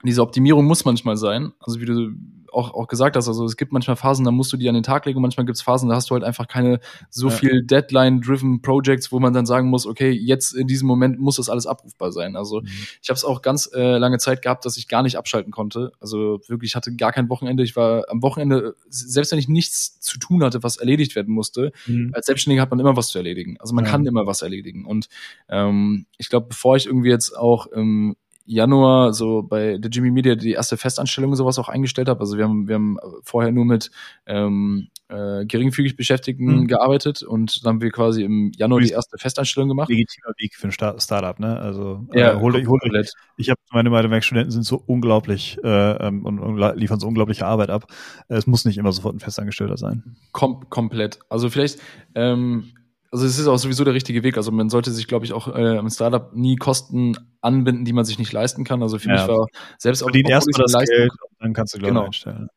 diese Optimierung muss manchmal sein. Also wie du auch, auch gesagt hast, also es gibt manchmal Phasen, da musst du die an den Tag legen und manchmal gibt es Phasen, da hast du halt einfach keine so ja. viel Deadline-driven Projects, wo man dann sagen muss, okay, jetzt in diesem Moment muss das alles abrufbar sein. Also mhm. ich habe es auch ganz äh, lange Zeit gehabt, dass ich gar nicht abschalten konnte. Also wirklich, ich hatte gar kein Wochenende. Ich war am Wochenende, selbst wenn ich nichts zu tun hatte, was erledigt werden musste, mhm. als Selbstständiger hat man immer was zu erledigen. Also man ja. kann immer was erledigen. Und ähm, ich glaube, bevor ich irgendwie jetzt auch ähm, Januar so bei der Jimmy Media die erste Festanstellung und sowas auch eingestellt habe. Also wir haben, wir haben vorher nur mit ähm, äh, geringfügig Beschäftigten mhm. gearbeitet und dann haben wir quasi im Januar die erste Festanstellung gemacht. Legitimer Weg für ein Start Startup, ne? Also ja, äh, hol, hol, hol, ich habe meine, meine Werkstudenten sind so unglaublich äh, ähm, und, und liefern so unglaubliche Arbeit ab. Es muss nicht immer sofort ein Festangestellter sein. Kom komplett. Also vielleicht ähm, also es ist auch sowieso der richtige Weg. Also man sollte sich, glaube ich, auch äh, im Startup nie Kosten anbinden, die man sich nicht leisten kann. Also für ja. mich war selbst auch die erstmal das Leistung, Geld, dann kannst du glaube genau. einstellen.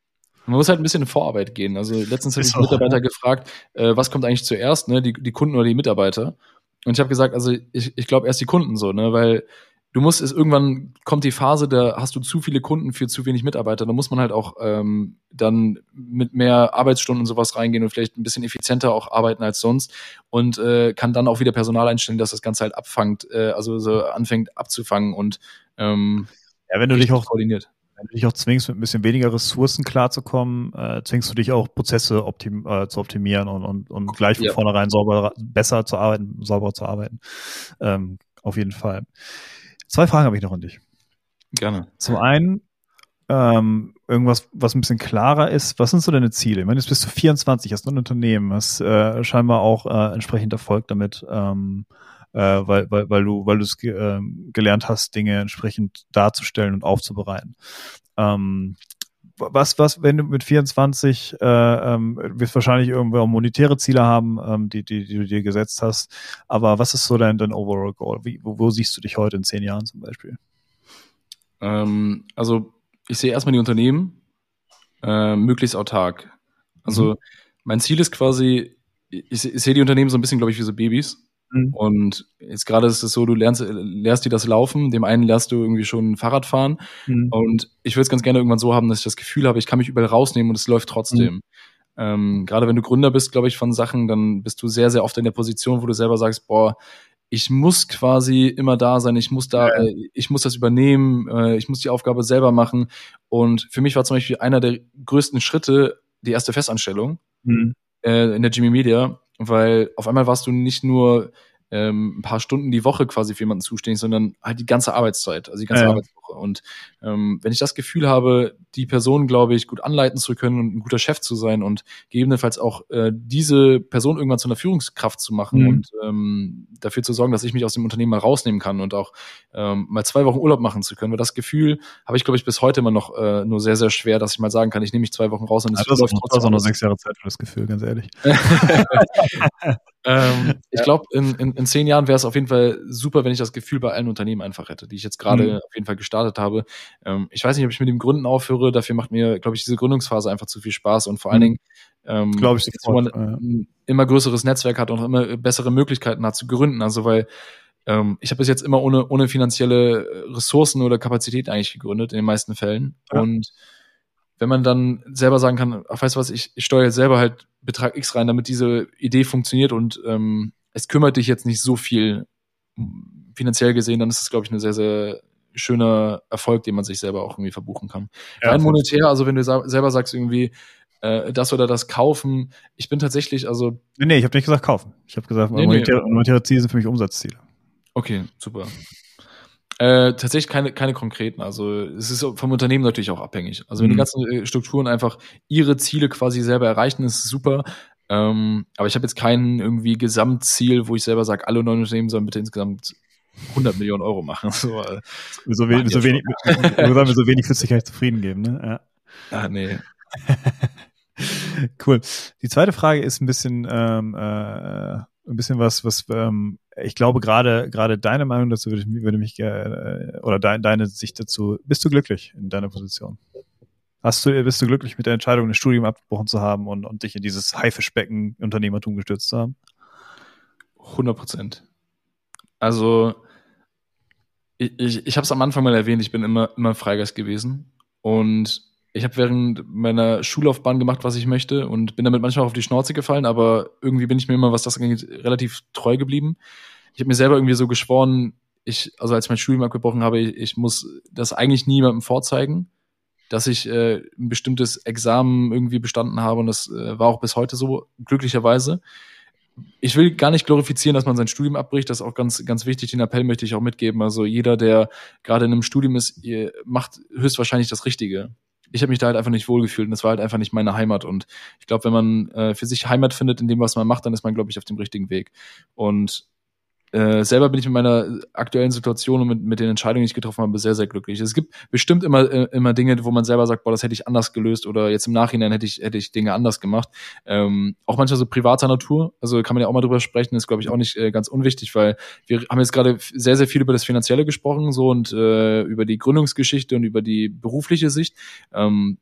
Man muss halt ein bisschen in Vorarbeit gehen. Also letztens habe ich einen Mitarbeiter ja. gefragt, äh, was kommt eigentlich zuerst, ne, die, die Kunden oder die Mitarbeiter? Und ich habe gesagt, also ich, ich glaube erst die Kunden so, ne, weil du musst es irgendwann kommt die Phase, da hast du zu viele Kunden für zu wenig Mitarbeiter. Da muss man halt auch ähm, dann mit mehr Arbeitsstunden und sowas reingehen und vielleicht ein bisschen effizienter auch arbeiten als sonst und äh, kann dann auch wieder Personal einstellen, dass das Ganze halt abfangt, äh, also so anfängt abzufangen und ähm, ja, wenn du dich auch koordiniert. Wenn du dich auch zwingst, mit ein bisschen weniger Ressourcen klarzukommen, äh, zwingst du dich auch Prozesse optim äh, zu optimieren und, und, und gleich von ja. vornherein sauber, besser zu arbeiten, sauberer zu arbeiten. Ähm, auf jeden Fall. Zwei Fragen habe ich noch an dich. Gerne. Zum einen, ähm, irgendwas, was ein bisschen klarer ist. Was sind so deine Ziele? Ich meine, jetzt bist du 24, hast ein Unternehmen, hast äh, scheinbar auch äh, entsprechend Erfolg damit, ähm, äh, weil, weil, weil du, weil du es ge äh, gelernt hast, Dinge entsprechend darzustellen und aufzubereiten. Ähm, was, was, wenn du mit 24 äh, ähm, wirst wahrscheinlich irgendwo monetäre Ziele haben, ähm, die, die, die du dir gesetzt hast. Aber was ist so dein, dein Overall Goal? Wie, wo, wo siehst du dich heute in zehn Jahren zum Beispiel? Ähm, also ich sehe erstmal die Unternehmen äh, möglichst autark. Also mhm. mein Ziel ist quasi, ich, ich sehe die Unternehmen so ein bisschen, glaube ich, wie so Babys. Mhm. Und jetzt gerade ist es so, du lernst, lehrst dir das Laufen, dem einen lernst du irgendwie schon Fahrrad fahren. Mhm. Und ich würde es ganz gerne irgendwann so haben, dass ich das Gefühl habe, ich kann mich überall rausnehmen und es läuft trotzdem. Mhm. Ähm, gerade wenn du Gründer bist, glaube ich, von Sachen, dann bist du sehr, sehr oft in der Position, wo du selber sagst, boah, ich muss quasi immer da sein, ich muss da, äh, ich muss das übernehmen, äh, ich muss die Aufgabe selber machen. Und für mich war zum Beispiel einer der größten Schritte die erste Festanstellung mhm. äh, in der Jimmy Media, weil auf einmal warst du nicht nur ähm, ein paar Stunden die Woche quasi für jemanden zuständig, sondern halt die ganze Arbeitszeit, also die ganze ja. Und ähm, wenn ich das Gefühl habe, die Person, glaube ich, gut anleiten zu können und ein guter Chef zu sein und gegebenenfalls auch äh, diese Person irgendwann zu einer Führungskraft zu machen mhm. und ähm, dafür zu sorgen, dass ich mich aus dem Unternehmen mal rausnehmen kann und auch ähm, mal zwei Wochen Urlaub machen zu können. Weil das Gefühl habe ich, glaube ich, bis heute immer noch äh, nur sehr, sehr schwer, dass ich mal sagen kann, ich nehme mich zwei Wochen raus und es ja, läuft trotzdem. Das auch noch sechs Jahre Zeit für das Gefühl, ganz ehrlich. ähm, ich glaube, in, in, in zehn Jahren wäre es auf jeden Fall super, wenn ich das Gefühl bei allen Unternehmen einfach hätte, die ich jetzt gerade mhm. auf jeden Fall gestartet habe. Ähm, ich weiß nicht, ob ich mit dem Gründen aufhöre. Dafür macht mir, glaube ich, diese Gründungsphase einfach zu viel Spaß und vor allen mhm. Dingen, ähm, glaube ich, wo man ein immer größeres Netzwerk hat und immer bessere Möglichkeiten hat zu gründen. Also weil ähm, ich habe bis jetzt immer ohne, ohne finanzielle Ressourcen oder Kapazität eigentlich gegründet, in den meisten Fällen. Ja. Und wenn man dann selber sagen kann, ach, weißt du was, ich, ich steuere jetzt selber halt Betrag X rein, damit diese Idee funktioniert und ähm, es kümmert dich jetzt nicht so viel finanziell gesehen, dann ist das, glaube ich, ein sehr, sehr schöner Erfolg, den man sich selber auch irgendwie verbuchen kann. Ja, Rein monetär, also wenn du selber sagst irgendwie, äh, das oder das kaufen, ich bin tatsächlich, also. Nee, nee ich habe nicht gesagt kaufen. Ich habe gesagt, nee, monetäre, nee. monetäre Ziele sind für mich Umsatzziele. Okay, super. Äh, tatsächlich keine, keine konkreten. Also es ist vom Unternehmen natürlich auch abhängig. Also wenn mhm. die ganzen äh, Strukturen einfach ihre Ziele quasi selber erreichen, ist super. Ähm, aber ich habe jetzt kein irgendwie Gesamtziel, wo ich selber sage, alle neuen Unternehmen sollen bitte insgesamt 100 Millionen Euro machen. So, äh, so, we so wenig, nur so wenig Flüssigkeit zufrieden geben. Ne? Ja. Ah, nee. cool. Die zweite Frage ist ein bisschen, ähm, äh, ein bisschen was, was ähm, ich glaube gerade gerade deine Meinung dazu würde, ich, würde mich äh, oder de, deine Sicht dazu. Bist du glücklich in deiner Position? Hast du bist du glücklich mit der Entscheidung, ein Studium abgebrochen zu haben und, und dich in dieses Haifischbecken Unternehmertum gestürzt zu haben? 100 Prozent. Also ich, ich, ich habe es am Anfang mal erwähnt, ich bin immer immer Freigeist gewesen und ich habe während meiner Schullaufbahn gemacht, was ich möchte und bin damit manchmal auf die Schnauze gefallen, aber irgendwie bin ich mir immer, was das angeht, relativ treu geblieben. Ich habe mir selber irgendwie so geschworen, ich, also als ich mein Studium abgebrochen habe, ich, ich muss das eigentlich niemandem vorzeigen, dass ich äh, ein bestimmtes Examen irgendwie bestanden habe und das äh, war auch bis heute so, glücklicherweise ich will gar nicht glorifizieren, dass man sein Studium abbricht. Das ist auch ganz, ganz wichtig. Den Appell möchte ich auch mitgeben. Also jeder, der gerade in einem Studium ist, macht höchstwahrscheinlich das Richtige. Ich habe mich da halt einfach nicht wohlgefühlt und das war halt einfach nicht meine Heimat. Und ich glaube, wenn man äh, für sich Heimat findet in dem, was man macht, dann ist man, glaube ich, auf dem richtigen Weg. Und äh, selber bin ich mit meiner aktuellen Situation und mit, mit den Entscheidungen, die ich getroffen habe, sehr, sehr glücklich. Es gibt bestimmt immer, äh, immer Dinge, wo man selber sagt, boah, das hätte ich anders gelöst oder jetzt im Nachhinein hätte ich, hätte ich Dinge anders gemacht. Ähm, auch manchmal so privater Natur, also kann man ja auch mal drüber sprechen, ist, glaube ich, auch nicht äh, ganz unwichtig, weil wir haben jetzt gerade sehr, sehr viel über das Finanzielle gesprochen so und äh, über die Gründungsgeschichte und über die berufliche Sicht. Ähm,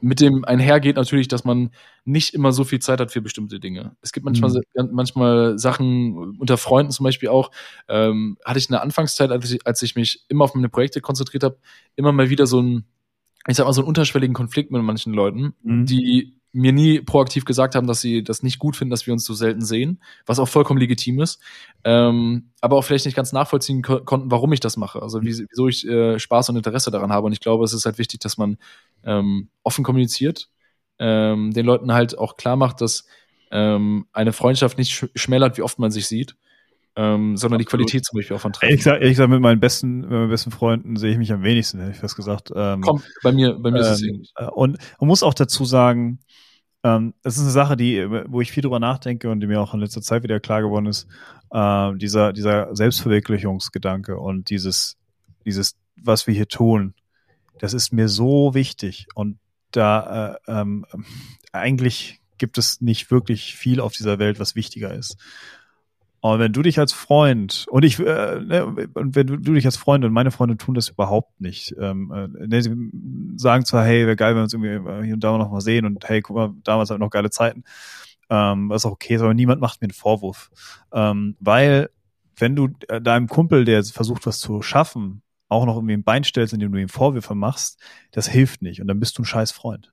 mit dem einhergeht natürlich, dass man nicht immer so viel Zeit hat für bestimmte Dinge. Es gibt manchmal, mhm. manchmal Sachen unter Freunden zum Beispiel auch, ähm, hatte ich in der Anfangszeit, als ich, als ich mich immer auf meine Projekte konzentriert habe, immer mal wieder so ein, ich sag mal, so einen unterschwelligen Konflikt mit manchen Leuten, mhm. die mir nie proaktiv gesagt haben, dass sie das nicht gut finden, dass wir uns so selten sehen, was auch vollkommen legitim ist, ähm, aber auch vielleicht nicht ganz nachvollziehen ko konnten, warum ich das mache, also wie, wieso ich äh, Spaß und Interesse daran habe. Und ich glaube, es ist halt wichtig, dass man ähm, offen kommuniziert, ähm, den Leuten halt auch klar macht, dass ähm, eine Freundschaft nicht sch schmälert, wie oft man sich sieht ähm, sondern die Qualität zum Beispiel auch von Treffen. Ehrlich gesagt, ehrlich gesagt mit meinen besten, mit meinen besten Freunden sehe ich mich am wenigsten, hätte ich fast gesagt. Ähm, Komm, bei mir, bei mir ähm, ist es ähm, ähnlich. Äh, und man muss auch dazu sagen, ähm, das ist eine Sache, die, wo ich viel drüber nachdenke und die mir auch in letzter Zeit wieder klar geworden ist, äh, dieser, dieser Selbstverwirklichungsgedanke und dieses, dieses, was wir hier tun, das ist mir so wichtig und da äh, ähm, eigentlich gibt es nicht wirklich viel auf dieser Welt, was wichtiger ist. Und wenn du dich als Freund und ich äh, ne, wenn du, du, dich als Freund und meine Freunde tun das überhaupt nicht, ähm, äh, ne, sie sagen zwar, hey, wäre geil, wenn wir uns irgendwie hier und da noch mal sehen und hey, guck mal, damals haben wir noch geile Zeiten, ähm, was auch okay ist, aber niemand macht mir einen Vorwurf, ähm, weil wenn du äh, deinem Kumpel, der versucht, was zu schaffen, auch noch irgendwie ein Bein stellst, indem du ihm Vorwürfe machst, das hilft nicht und dann bist du ein scheiß Freund.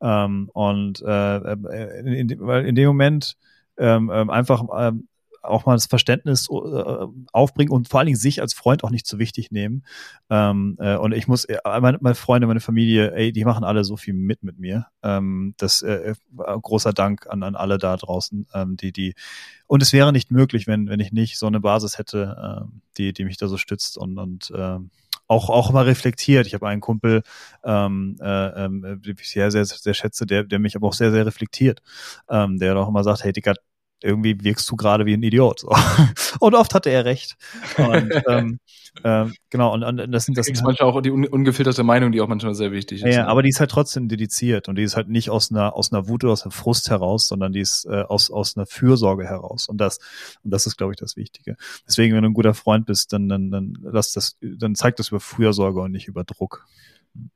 Ähm, und äh, äh in, in, weil in dem Moment ähm, ähm einfach ähm, auch mal das Verständnis äh, aufbringen und vor allen Dingen sich als Freund auch nicht zu wichtig nehmen. Ähm, äh, und ich muss, äh, meine, meine Freunde, meine Familie, ey, die machen alle so viel mit mit mir. Ähm, das äh, äh, großer Dank an, an alle da draußen, ähm, die, die und es wäre nicht möglich, wenn, wenn ich nicht so eine Basis hätte, äh, die, die mich da so stützt und, und äh, auch, auch mal reflektiert. Ich habe einen Kumpel, ähm, äh, ähm, den ich sehr, sehr, sehr schätze, der, der mich aber auch sehr, sehr reflektiert. Ähm, der auch immer sagt, hey Dicker, irgendwie wirkst du gerade wie ein Idiot. Und oft hatte er recht. Und, ähm, äh, genau, und, und das sind das. Das ist manchmal auch die un ungefilterte Meinung, die auch manchmal sehr wichtig ist. Ja, ne? aber die ist halt trotzdem dediziert und die ist halt nicht aus einer, aus einer Wut oder aus einer Frust heraus, sondern die ist äh, aus, aus einer Fürsorge heraus. Und das, und das ist, glaube ich, das Wichtige. Deswegen, wenn du ein guter Freund bist, dann, dann, dann lass das, dann zeigt das über Fürsorge und nicht über Druck.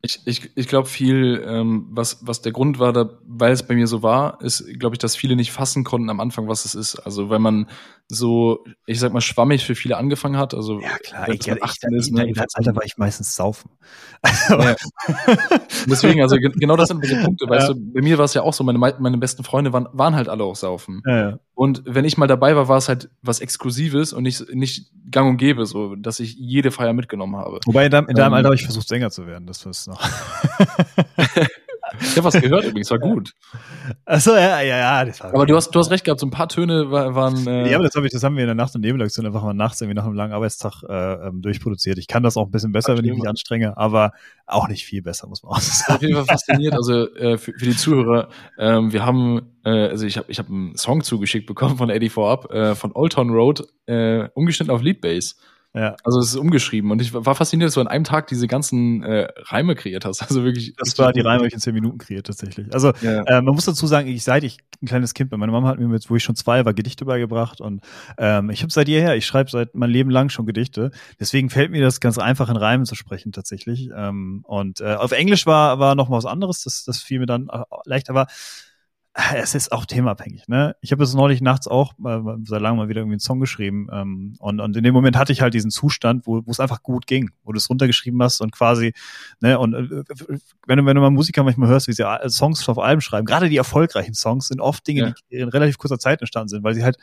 Ich, ich, ich glaube viel, ähm, was, was der Grund war, da, weil es bei mir so war, ist, glaube ich, dass viele nicht fassen konnten am Anfang, was es ist. Also wenn man so, ich sag mal, schwammig für viele angefangen hat. Also ja klar, ich, ich, 18 ist, ne, in das Alter war ich meistens saufen. Ja. Deswegen, also genau das sind diese Punkte, weißt ja. du, bei mir war es ja auch so, meine, meine besten Freunde waren, waren halt alle auch saufen. Ja, und wenn ich mal dabei war, war es halt was Exklusives und nicht, nicht gang und gäbe, so, dass ich jede Feier mitgenommen habe. Wobei in deinem, in deinem ähm, Alter habe ich versucht, Sänger zu werden, das ist noch. Ich habe was gehört übrigens, war gut. Achso, ja, ja, ja. Das war aber du hast, du hast recht gehabt, so ein paar Töne waren. Äh ja, aber das, hab ich, das haben wir in der Nacht- und Nebelaktion einfach mal nachts irgendwie nach einem langen Arbeitstag äh, ähm, durchproduziert. Ich kann das auch ein bisschen besser, Ach, wenn ich mich anstrenge, aber auch nicht viel besser, muss man auch sagen. Auf jeden Fall fasziniert, also äh, für, für die Zuhörer, ähm, wir haben, äh, also ich habe ich hab einen Song zugeschickt bekommen von Eddie Vorab, äh, von Old Town Road, äh, umgeschnitten auf Lead Bass. Ja. Also es ist umgeschrieben und ich war fasziniert, dass du an einem Tag diese ganzen äh, Reime kreiert hast. Also wirklich. Das war die Reime, die ich in zehn Minuten kreiert tatsächlich. Also ja. äh, man muss dazu sagen, ich seit ich ein kleines Kind bin, meine Mama hat mir jetzt, wo ich schon zwei war, Gedichte beigebracht und ähm, ich habe seit jeher, ich schreibe seit mein Leben lang schon Gedichte. Deswegen fällt mir das ganz einfach in Reimen zu sprechen tatsächlich. Ähm, und äh, auf Englisch war war noch mal was anderes. Das das fiel mir dann äh, leichter war es ist auch themabhängig, ne? Ich habe jetzt neulich nachts auch äh, seit langem mal wieder irgendwie einen Song geschrieben ähm, und, und in dem Moment hatte ich halt diesen Zustand, wo wo es einfach gut ging, wo du es runtergeschrieben hast und quasi, ne? Und äh, wenn du wenn du mal Musiker manchmal hörst, wie sie Songs auf Alben schreiben, gerade die erfolgreichen Songs sind oft Dinge, ja. die in relativ kurzer Zeit entstanden sind, weil sie halt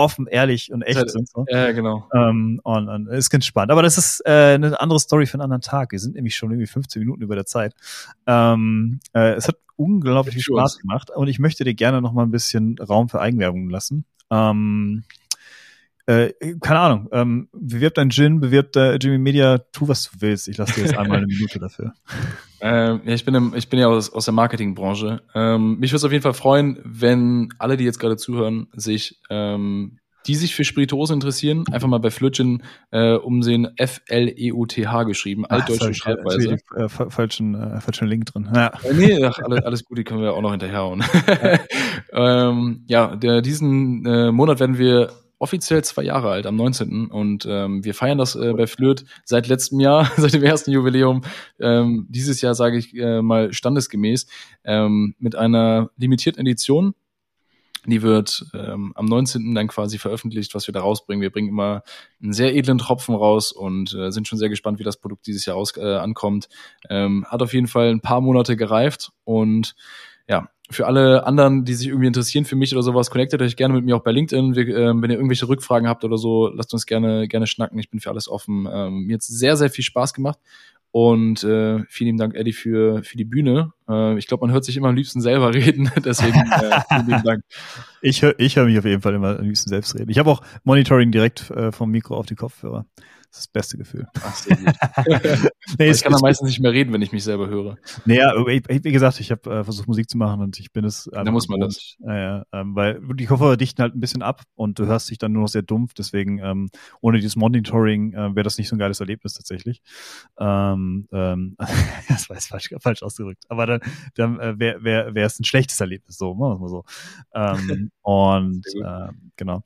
offen, ehrlich und echt ja, sind. So. Ja, genau. Ähm, und, und ist ganz spannend. Aber das ist äh, eine andere Story für einen anderen Tag. Wir sind nämlich schon irgendwie 15 Minuten über der Zeit. Ähm, äh, es hat unglaublich viel Spaß gemacht und ich möchte dir gerne noch mal ein bisschen Raum für Eigenwerbung lassen. Ähm, äh, keine Ahnung, ähm, bewirbt dein Gin, bewirbt äh, Jimmy Media, tu was du willst. Ich lasse dir jetzt einmal eine Minute dafür. Ähm, ja, ich bin, im, ich bin ja aus, aus der Marketingbranche. Ähm, mich würde es auf jeden Fall freuen, wenn alle, die jetzt gerade zuhören, sich ähm, die sich für Spirituose interessieren, einfach mal bei Flötchen äh, umsehen, F-L-E-U-T-H geschrieben, altdeutsche Schreibweise. Äh, falschen, äh, falschen Link drin. Ja. Äh, nee, ach, alles, alles gut, die können wir auch noch hinterherhauen. Ja, ähm, ja der, diesen äh, Monat werden wir offiziell zwei Jahre alt, am 19. Und ähm, wir feiern das äh, bei Flirt seit letztem Jahr, seit dem ersten Jubiläum. Ähm, dieses Jahr sage ich äh, mal standesgemäß ähm, mit einer limitierten Edition die wird ähm, am 19. dann quasi veröffentlicht, was wir da rausbringen. Wir bringen immer einen sehr edlen Tropfen raus und äh, sind schon sehr gespannt, wie das Produkt dieses Jahr aus, äh, ankommt. Ähm, hat auf jeden Fall ein paar Monate gereift und ja, für alle anderen, die sich irgendwie interessieren für mich oder sowas, connectet euch gerne mit mir auch bei LinkedIn. Wir, äh, wenn ihr irgendwelche Rückfragen habt oder so, lasst uns gerne gerne schnacken. Ich bin für alles offen. Ähm, mir hat sehr sehr viel Spaß gemacht und äh, vielen Dank, Eddie, für, für die Bühne. Äh, ich glaube, man hört sich immer am liebsten selber reden. Deswegen äh, vielen Dank. Ich höre ich hör mich auf jeden Fall immer am liebsten selbst reden. Ich habe auch Monitoring direkt äh, vom Mikro auf die Kopfhörer. Das ist das beste Gefühl. Ach, nee, ich kann da meistens nicht mehr reden, wenn ich mich selber höre. Naja, wie gesagt, ich habe äh, versucht Musik zu machen und ich bin es. Da muss man das. Naja, ähm, weil die Kopfhörer dichten halt ein bisschen ab und du hörst dich dann nur noch sehr dumpf. Deswegen ähm, ohne dieses Monitoring äh, wäre das nicht so ein geiles Erlebnis tatsächlich. Ähm, ähm, das war jetzt falsch, falsch ausgedrückt. Aber dann, dann äh, wäre wär, wär es ein schlechtes Erlebnis, so, machen wir mal so. Ähm, und äh, genau.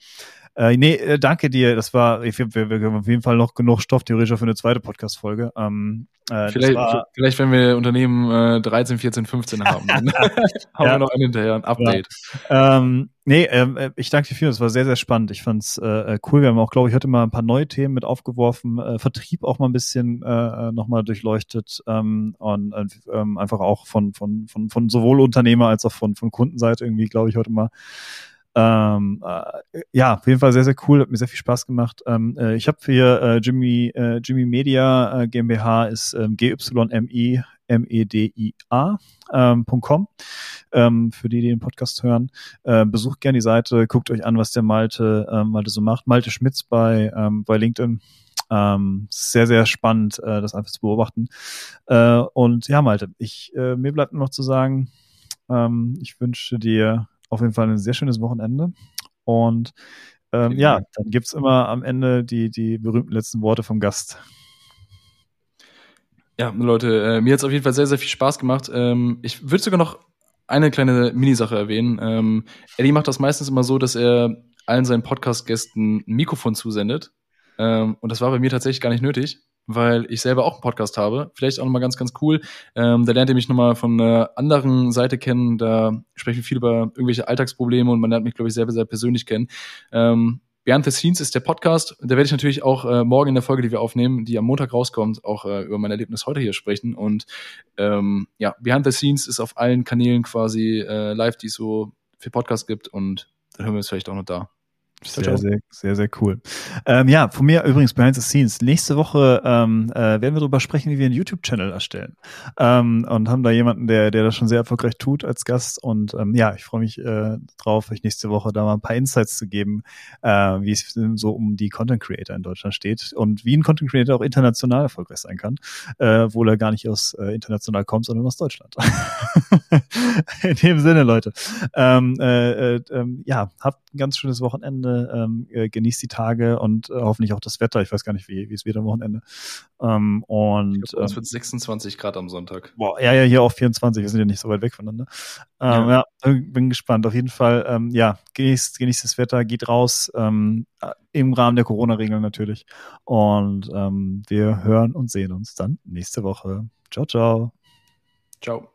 Äh, nee, äh, danke dir. Das war, ich, wir, wir, haben auf jeden Fall noch genug Stoff theoretisch für eine zweite Podcast-Folge. Ähm, äh, vielleicht, war, vielleicht, wenn wir Unternehmen äh, 13, 14, 15 haben, dann haben ja. wir noch einen hinterher, ein Update. Ja. Ähm, nee, ähm, äh, ich danke dir viel. Das war sehr, sehr spannend. Ich fand's äh, äh, cool. Wir haben auch, glaube ich, heute mal ein paar neue Themen mit aufgeworfen. Äh, Vertrieb auch mal ein bisschen äh, nochmal durchleuchtet ähm, und ähm, einfach auch von, von, von, von sowohl Unternehmer als auch von, von Kundenseite irgendwie, glaube ich, heute mal ähm, äh, ja, auf jeden Fall sehr, sehr cool, hat mir sehr viel Spaß gemacht. Ähm, äh, ich habe hier äh, Jimmy, äh, Jimmy Media äh, GmbH ist ähm, GYMI M-E-D-I-A ähm, .com, ähm, für die, die den Podcast hören. Äh, besucht gerne die Seite, guckt euch an, was der Malte, ähm, Malte so macht. Malte Schmitz bei, ähm, bei LinkedIn. Ähm, sehr, sehr spannend, äh, das einfach zu beobachten. Äh, und ja, Malte, ich, äh, mir bleibt nur noch zu sagen, ähm, ich wünsche dir auf jeden Fall ein sehr schönes Wochenende. Und ähm, ja, dann gibt es immer am Ende die, die berühmten letzten Worte vom Gast. Ja, Leute, äh, mir hat es auf jeden Fall sehr, sehr viel Spaß gemacht. Ähm, ich würde sogar noch eine kleine Minisache erwähnen. Ähm, Eddie macht das meistens immer so, dass er allen seinen Podcast-Gästen ein Mikrofon zusendet. Ähm, und das war bei mir tatsächlich gar nicht nötig weil ich selber auch einen Podcast habe. Vielleicht auch nochmal ganz, ganz cool. Ähm, da lernt ihr mich nochmal von einer anderen Seite kennen. Da sprechen wir viel über irgendwelche Alltagsprobleme und man lernt mich, glaube ich, selber sehr persönlich kennen. Ähm, Behind the Scenes ist der Podcast. Da werde ich natürlich auch äh, morgen in der Folge, die wir aufnehmen, die am Montag rauskommt, auch äh, über mein Erlebnis heute hier sprechen. Und ähm, ja, Behind the Scenes ist auf allen Kanälen quasi äh, live, die es so für Podcasts gibt. Und dann hören wir es vielleicht auch noch da. Sehr, sehr, sehr, sehr cool. Ähm, ja, von mir übrigens behind the scenes. Nächste Woche ähm, äh, werden wir darüber sprechen, wie wir einen YouTube-Channel erstellen. Ähm, und haben da jemanden, der, der das schon sehr erfolgreich tut als Gast. Und ähm, ja, ich freue mich äh, drauf, euch nächste Woche da mal ein paar Insights zu geben, äh, wie es so um die Content Creator in Deutschland steht und wie ein Content Creator auch international erfolgreich sein kann, äh, obwohl er gar nicht aus äh, international kommt, sondern aus Deutschland. in dem Sinne, Leute. Ähm, äh, äh, äh, ja, habt ein ganz schönes Wochenende ähm, äh, genießt die Tage und äh, hoffentlich auch das Wetter. Ich weiß gar nicht, wie, wie es wird am Wochenende. Ähm, und es ähm, wird 26 Grad am Sonntag. Boah, ja, ja, hier auch 24. Wir sind ja nicht so weit weg voneinander. Ähm, ja. ja. bin gespannt. Auf jeden Fall, ähm, ja, genießt, genießt das Wetter, geht raus. Ähm, äh, Im Rahmen der Corona-Regeln natürlich. Und wir hören und sehen uns dann nächste Woche. Ciao, ciao. Ciao.